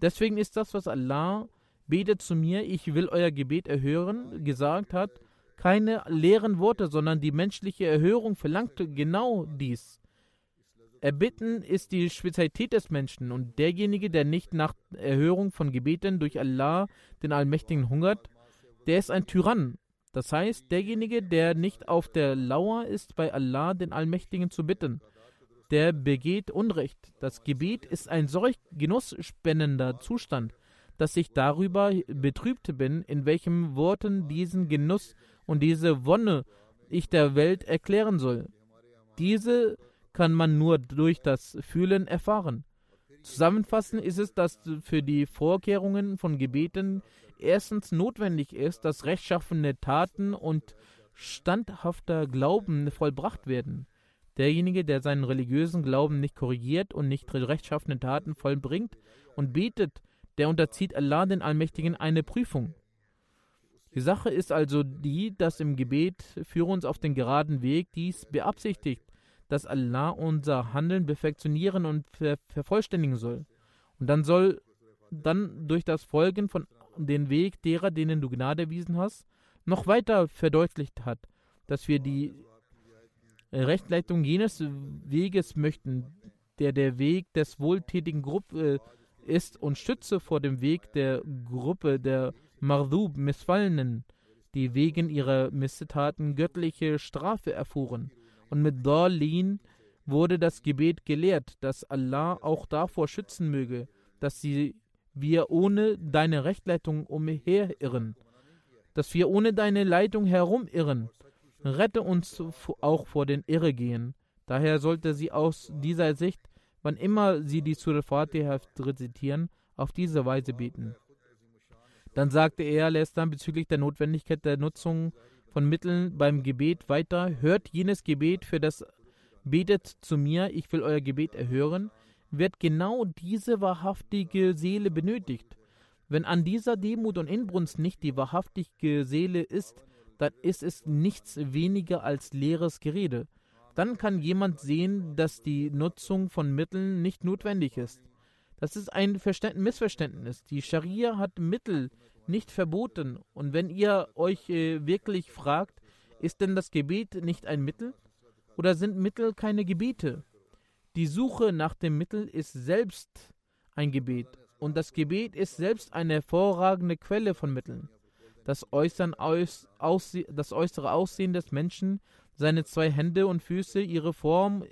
Deswegen ist das, was Allah betet zu mir, ich will euer Gebet erhören, gesagt hat, keine leeren Worte, sondern die menschliche Erhörung verlangt genau dies. Erbitten ist die Spezialität des Menschen und derjenige, der nicht nach Erhörung von Gebeten durch Allah, den Allmächtigen, hungert, der ist ein Tyrann das heißt, derjenige, der nicht auf der Lauer ist, bei Allah, den Allmächtigen, zu bitten, der begeht Unrecht. Das Gebet ist ein solch genussspendender Zustand, dass ich darüber betrübt bin, in welchen Worten diesen Genuss und diese Wonne ich der Welt erklären soll. Diese kann man nur durch das Fühlen erfahren. Zusammenfassend ist es, dass für die Vorkehrungen von Gebeten erstens notwendig ist, dass rechtschaffene Taten und standhafter Glauben vollbracht werden. Derjenige, der seinen religiösen Glauben nicht korrigiert und nicht rechtschaffene Taten vollbringt und betet, der unterzieht Allah den Allmächtigen eine Prüfung. Die Sache ist also die, dass im Gebet für uns auf den geraden Weg dies beabsichtigt, dass Allah unser Handeln perfektionieren und ver vervollständigen soll. Und dann soll dann durch das Folgen von den Weg derer, denen du Gnade erwiesen hast, noch weiter verdeutlicht hat, dass wir die Rechtleitung jenes Weges möchten, der der Weg des wohltätigen Gruppe ist und Stütze vor dem Weg der Gruppe der Mardub Missfallenen, die wegen ihrer Missetaten göttliche Strafe erfuhren. Und mit Darlin wurde das Gebet gelehrt, dass Allah auch davor schützen möge, dass sie wir ohne deine Rechtleitung umherirren, dass wir ohne deine Leitung herumirren. Rette uns auch vor den Irregehen. Daher sollte sie aus dieser Sicht, wann immer sie die Surah Fatiha rezitieren, auf diese Weise beten. Dann sagte er, lässt dann bezüglich der Notwendigkeit der Nutzung von Mitteln beim Gebet weiter, hört jenes Gebet für das Betet zu mir, ich will euer Gebet erhören, wird genau diese wahrhaftige Seele benötigt. Wenn an dieser Demut und Inbrunst nicht die wahrhaftige Seele ist, dann ist es nichts weniger als leeres Gerede. Dann kann jemand sehen, dass die Nutzung von Mitteln nicht notwendig ist. Das ist ein Missverständnis. Die Scharia hat Mittel nicht verboten. Und wenn ihr euch äh, wirklich fragt, Ist denn das Gebet nicht ein Mittel? Oder sind Mittel keine Gebete? Die Suche nach dem Mittel ist selbst ein Gebet und das Gebet ist selbst eine hervorragende Quelle von Mitteln. Das, Äußern, aus, ausseh, das äußere Aussehen des Menschen, seine zwei Hände und Füße, ihre Form,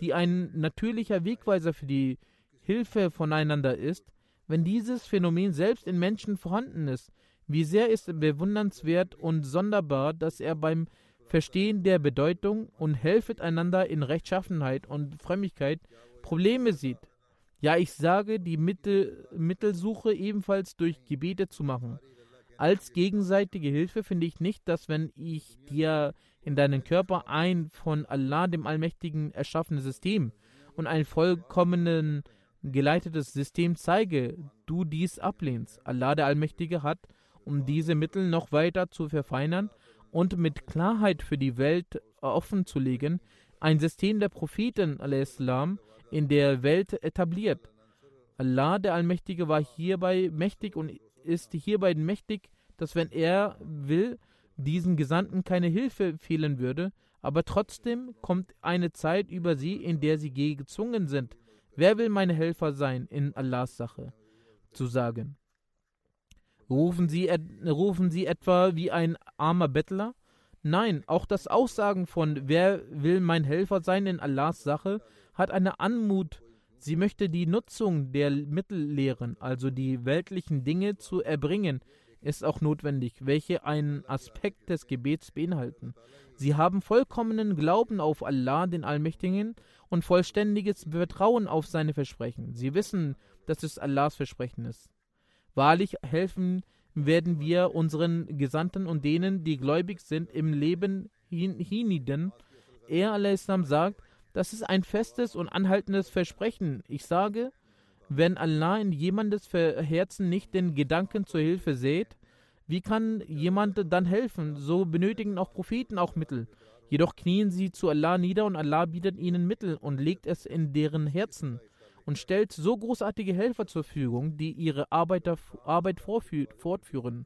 die ein natürlicher Wegweiser für die Hilfe voneinander ist, wenn dieses Phänomen selbst in Menschen vorhanden ist, wie sehr ist bewundernswert und sonderbar, dass er beim Verstehen der Bedeutung und helfet einander in Rechtschaffenheit und Frömmigkeit Probleme sieht. Ja, ich sage, die Mittel, Mittelsuche ebenfalls durch Gebete zu machen. Als gegenseitige Hilfe finde ich nicht, dass wenn ich dir in deinen Körper ein von Allah dem Allmächtigen erschaffenes System und ein vollkommenen geleitetes System zeige, du dies ablehnst. Allah der Allmächtige hat, um diese Mittel noch weiter zu verfeinern und mit Klarheit für die Welt offenzulegen, ein System der Propheten Islam in der Welt etabliert. Allah der Allmächtige war hierbei mächtig und ist hierbei mächtig, dass wenn er will, diesen Gesandten keine Hilfe fehlen würde, aber trotzdem kommt eine Zeit über sie, in der sie gezwungen sind, wer will meine Helfer sein in Allahs Sache, zu sagen. Rufen sie, rufen sie etwa wie ein armer Bettler? Nein, auch das Aussagen von wer will mein Helfer sein in Allahs Sache hat eine Anmut. Sie möchte die Nutzung der Mittel lehren, also die weltlichen Dinge zu erbringen, ist auch notwendig, welche einen Aspekt des Gebets beinhalten. Sie haben vollkommenen Glauben auf Allah, den Allmächtigen, und vollständiges Vertrauen auf seine Versprechen. Sie wissen, dass es Allahs Versprechen ist. Wahrlich helfen werden wir unseren Gesandten und denen, die gläubig sind, im Leben hin hienieden. Er, Islam, sagt, das ist ein festes und anhaltendes Versprechen. Ich sage, wenn Allah in jemandes Herzen nicht den Gedanken zur Hilfe sät, wie kann jemand dann helfen? So benötigen auch Propheten auch Mittel. Jedoch knien sie zu Allah nieder und Allah bietet ihnen Mittel und legt es in deren Herzen und stellt so großartige Helfer zur Verfügung, die ihre Arbeit fortführen.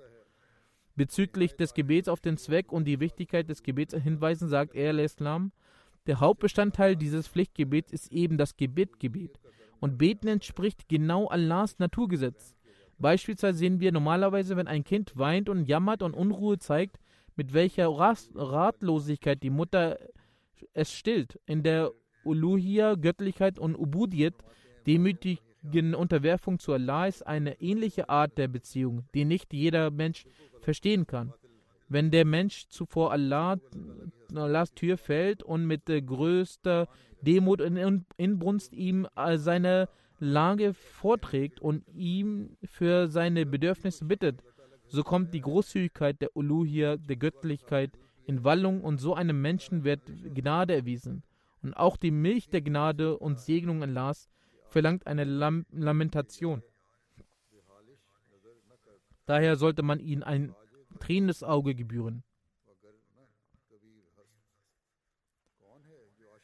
Bezüglich des Gebets auf den Zweck und die Wichtigkeit des Gebets hinweisen, sagt er, Islam, der Hauptbestandteil dieses Pflichtgebets ist eben das Gebetgebet. Und Beten entspricht genau Allahs Naturgesetz. Beispielsweise sehen wir normalerweise, wenn ein Kind weint und jammert und Unruhe zeigt, mit welcher Ratlosigkeit die Mutter es stillt. In der Uluhia, Göttlichkeit und Ubudiyat demütigen Unterwerfung zu Allah ist eine ähnliche Art der Beziehung, die nicht jeder Mensch verstehen kann. Wenn der Mensch zuvor Allah, Allahs Tür fällt und mit größter Demut und Inbrunst ihm seine Lage vorträgt und ihm für seine Bedürfnisse bittet, so kommt die Großzügigkeit der Uluhia, der Göttlichkeit, in Wallung und so einem Menschen wird Gnade erwiesen. Und auch die Milch der Gnade und Segnung Allahs verlangt eine Lam Lamentation. Daher sollte man ihnen ein tränendes Auge gebühren.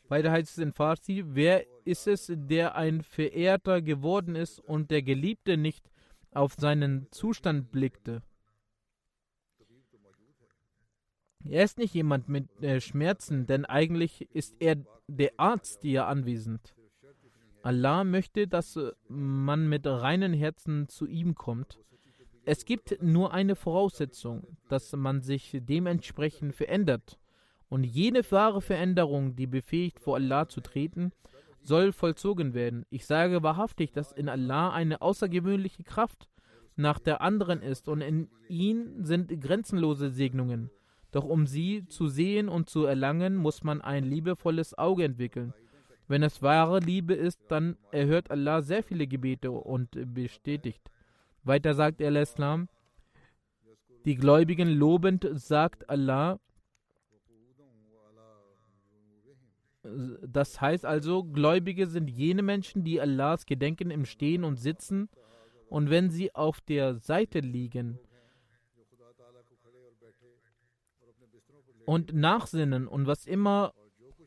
Weiter heißt es in Farsi, wer ist es, der ein Verehrter geworden ist und der Geliebte nicht auf seinen Zustand blickte? Er ist nicht jemand mit äh, Schmerzen, denn eigentlich ist er der Arzt hier anwesend. Allah möchte, dass man mit reinen Herzen zu ihm kommt. Es gibt nur eine Voraussetzung, dass man sich dementsprechend verändert. Und jene wahre Veränderung, die befähigt, vor Allah zu treten, soll vollzogen werden. Ich sage wahrhaftig, dass in Allah eine außergewöhnliche Kraft nach der anderen ist und in ihn sind grenzenlose Segnungen. Doch um sie zu sehen und zu erlangen, muss man ein liebevolles Auge entwickeln. Wenn es wahre Liebe ist, dann erhört Allah sehr viele Gebete und bestätigt. Weiter sagt er Islam, die Gläubigen lobend sagt Allah, das heißt also, Gläubige sind jene Menschen, die Allahs gedenken im Stehen und Sitzen und wenn sie auf der Seite liegen und nachsinnen und was immer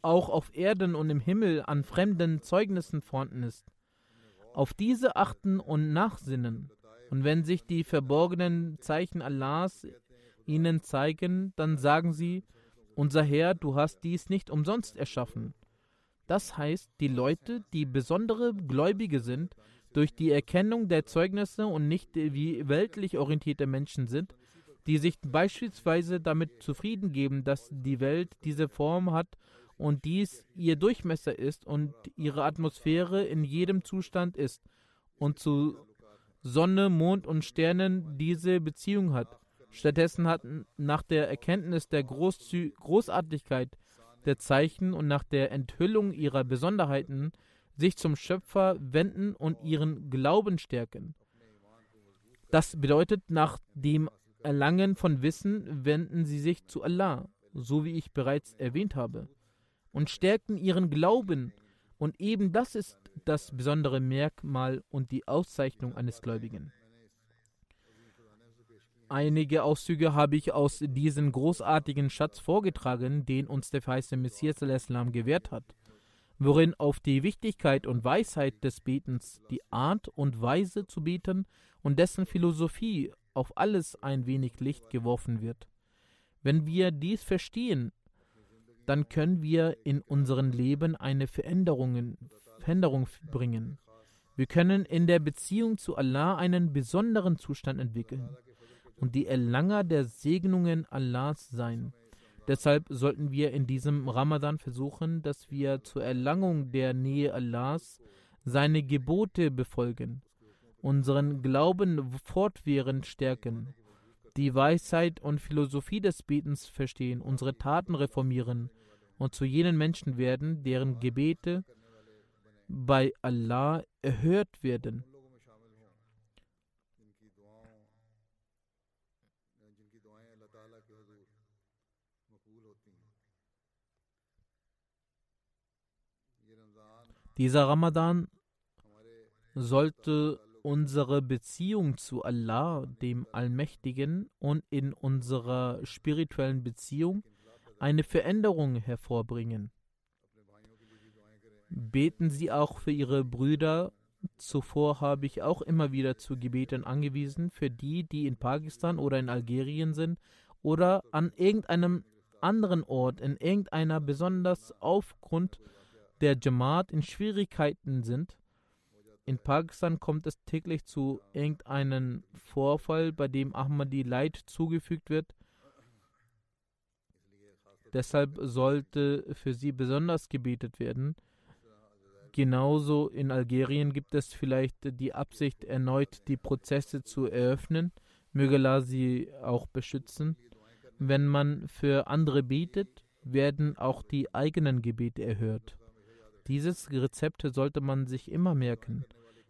auch auf Erden und im Himmel an fremden Zeugnissen vorhanden ist. Auf diese achten und nachsinnen. Und wenn sich die verborgenen Zeichen Allahs ihnen zeigen, dann sagen sie, unser Herr, du hast dies nicht umsonst erschaffen. Das heißt, die Leute, die besondere Gläubige sind, durch die Erkennung der Zeugnisse und nicht wie weltlich orientierte Menschen sind, die sich beispielsweise damit zufrieden geben, dass die Welt diese Form hat und dies ihr Durchmesser ist und ihre Atmosphäre in jedem Zustand ist und zu Sonne, Mond und Sternen diese Beziehung hat. Stattdessen hat nach der Erkenntnis der Großzü Großartigkeit der Zeichen und nach der Enthüllung ihrer Besonderheiten sich zum Schöpfer wenden und ihren Glauben stärken. Das bedeutet, nach dem Erlangen von Wissen wenden sie sich zu Allah, so wie ich bereits erwähnt habe, und stärken ihren Glauben. Und eben das ist das besondere Merkmal und die Auszeichnung eines Gläubigen. Einige Auszüge habe ich aus diesem großartigen Schatz vorgetragen, den uns der verheißene Messias Islam gewährt hat, worin auf die Wichtigkeit und Weisheit des Betens, die Art und Weise zu beten und dessen Philosophie auf alles ein wenig Licht geworfen wird. Wenn wir dies verstehen, dann können wir in unserem Leben eine Veränderung, Veränderung bringen. Wir können in der Beziehung zu Allah einen besonderen Zustand entwickeln und die Erlanger der Segnungen Allahs sein. Deshalb sollten wir in diesem Ramadan versuchen, dass wir zur Erlangung der Nähe Allahs seine Gebote befolgen, unseren Glauben fortwährend stärken, die Weisheit und Philosophie des Betens verstehen, unsere Taten reformieren und zu jenen Menschen werden, deren Gebete bei Allah erhört werden. Dieser Ramadan sollte unsere Beziehung zu Allah, dem Allmächtigen, und in unserer spirituellen Beziehung eine Veränderung hervorbringen. Beten Sie auch für Ihre Brüder. Zuvor habe ich auch immer wieder zu Gebeten angewiesen für die, die in Pakistan oder in Algerien sind oder an irgendeinem anderen Ort, in irgendeiner besonders aufgrund der Jamaat in Schwierigkeiten sind. In Pakistan kommt es täglich zu irgendeinem Vorfall, bei dem Ahmadi Leid zugefügt wird. Deshalb sollte für sie besonders gebetet werden. Genauso in Algerien gibt es vielleicht die Absicht, erneut die Prozesse zu eröffnen. Möge Allah sie auch beschützen. Wenn man für andere betet, werden auch die eigenen Gebete erhört. Dieses Rezept sollte man sich immer merken.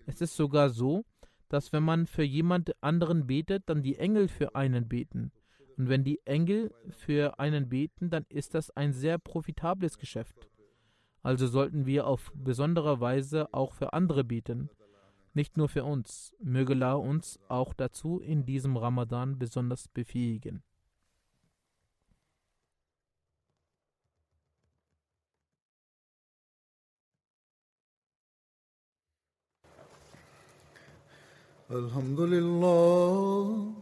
Es ist sogar so, dass wenn man für jemand anderen betet, dann die Engel für einen beten. Und wenn die Engel für einen beten, dann ist das ein sehr profitables Geschäft. Also sollten wir auf besondere Weise auch für andere beten, nicht nur für uns. Möge Allah uns auch dazu in diesem Ramadan besonders befähigen. الحمد لله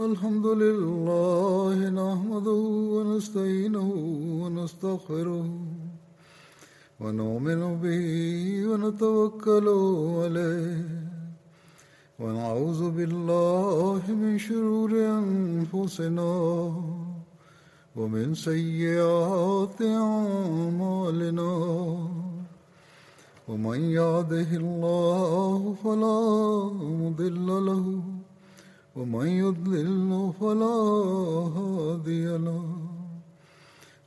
الحمد لله نحمده ونستعينه ونستغفره ونؤمن به ونتوكل عليه. ونعوذ بالله من شرور أنفسنا ومن سيئات أعمالنا. ومن يهده الله فلا مضل له ومن يضلل فلا هادي له.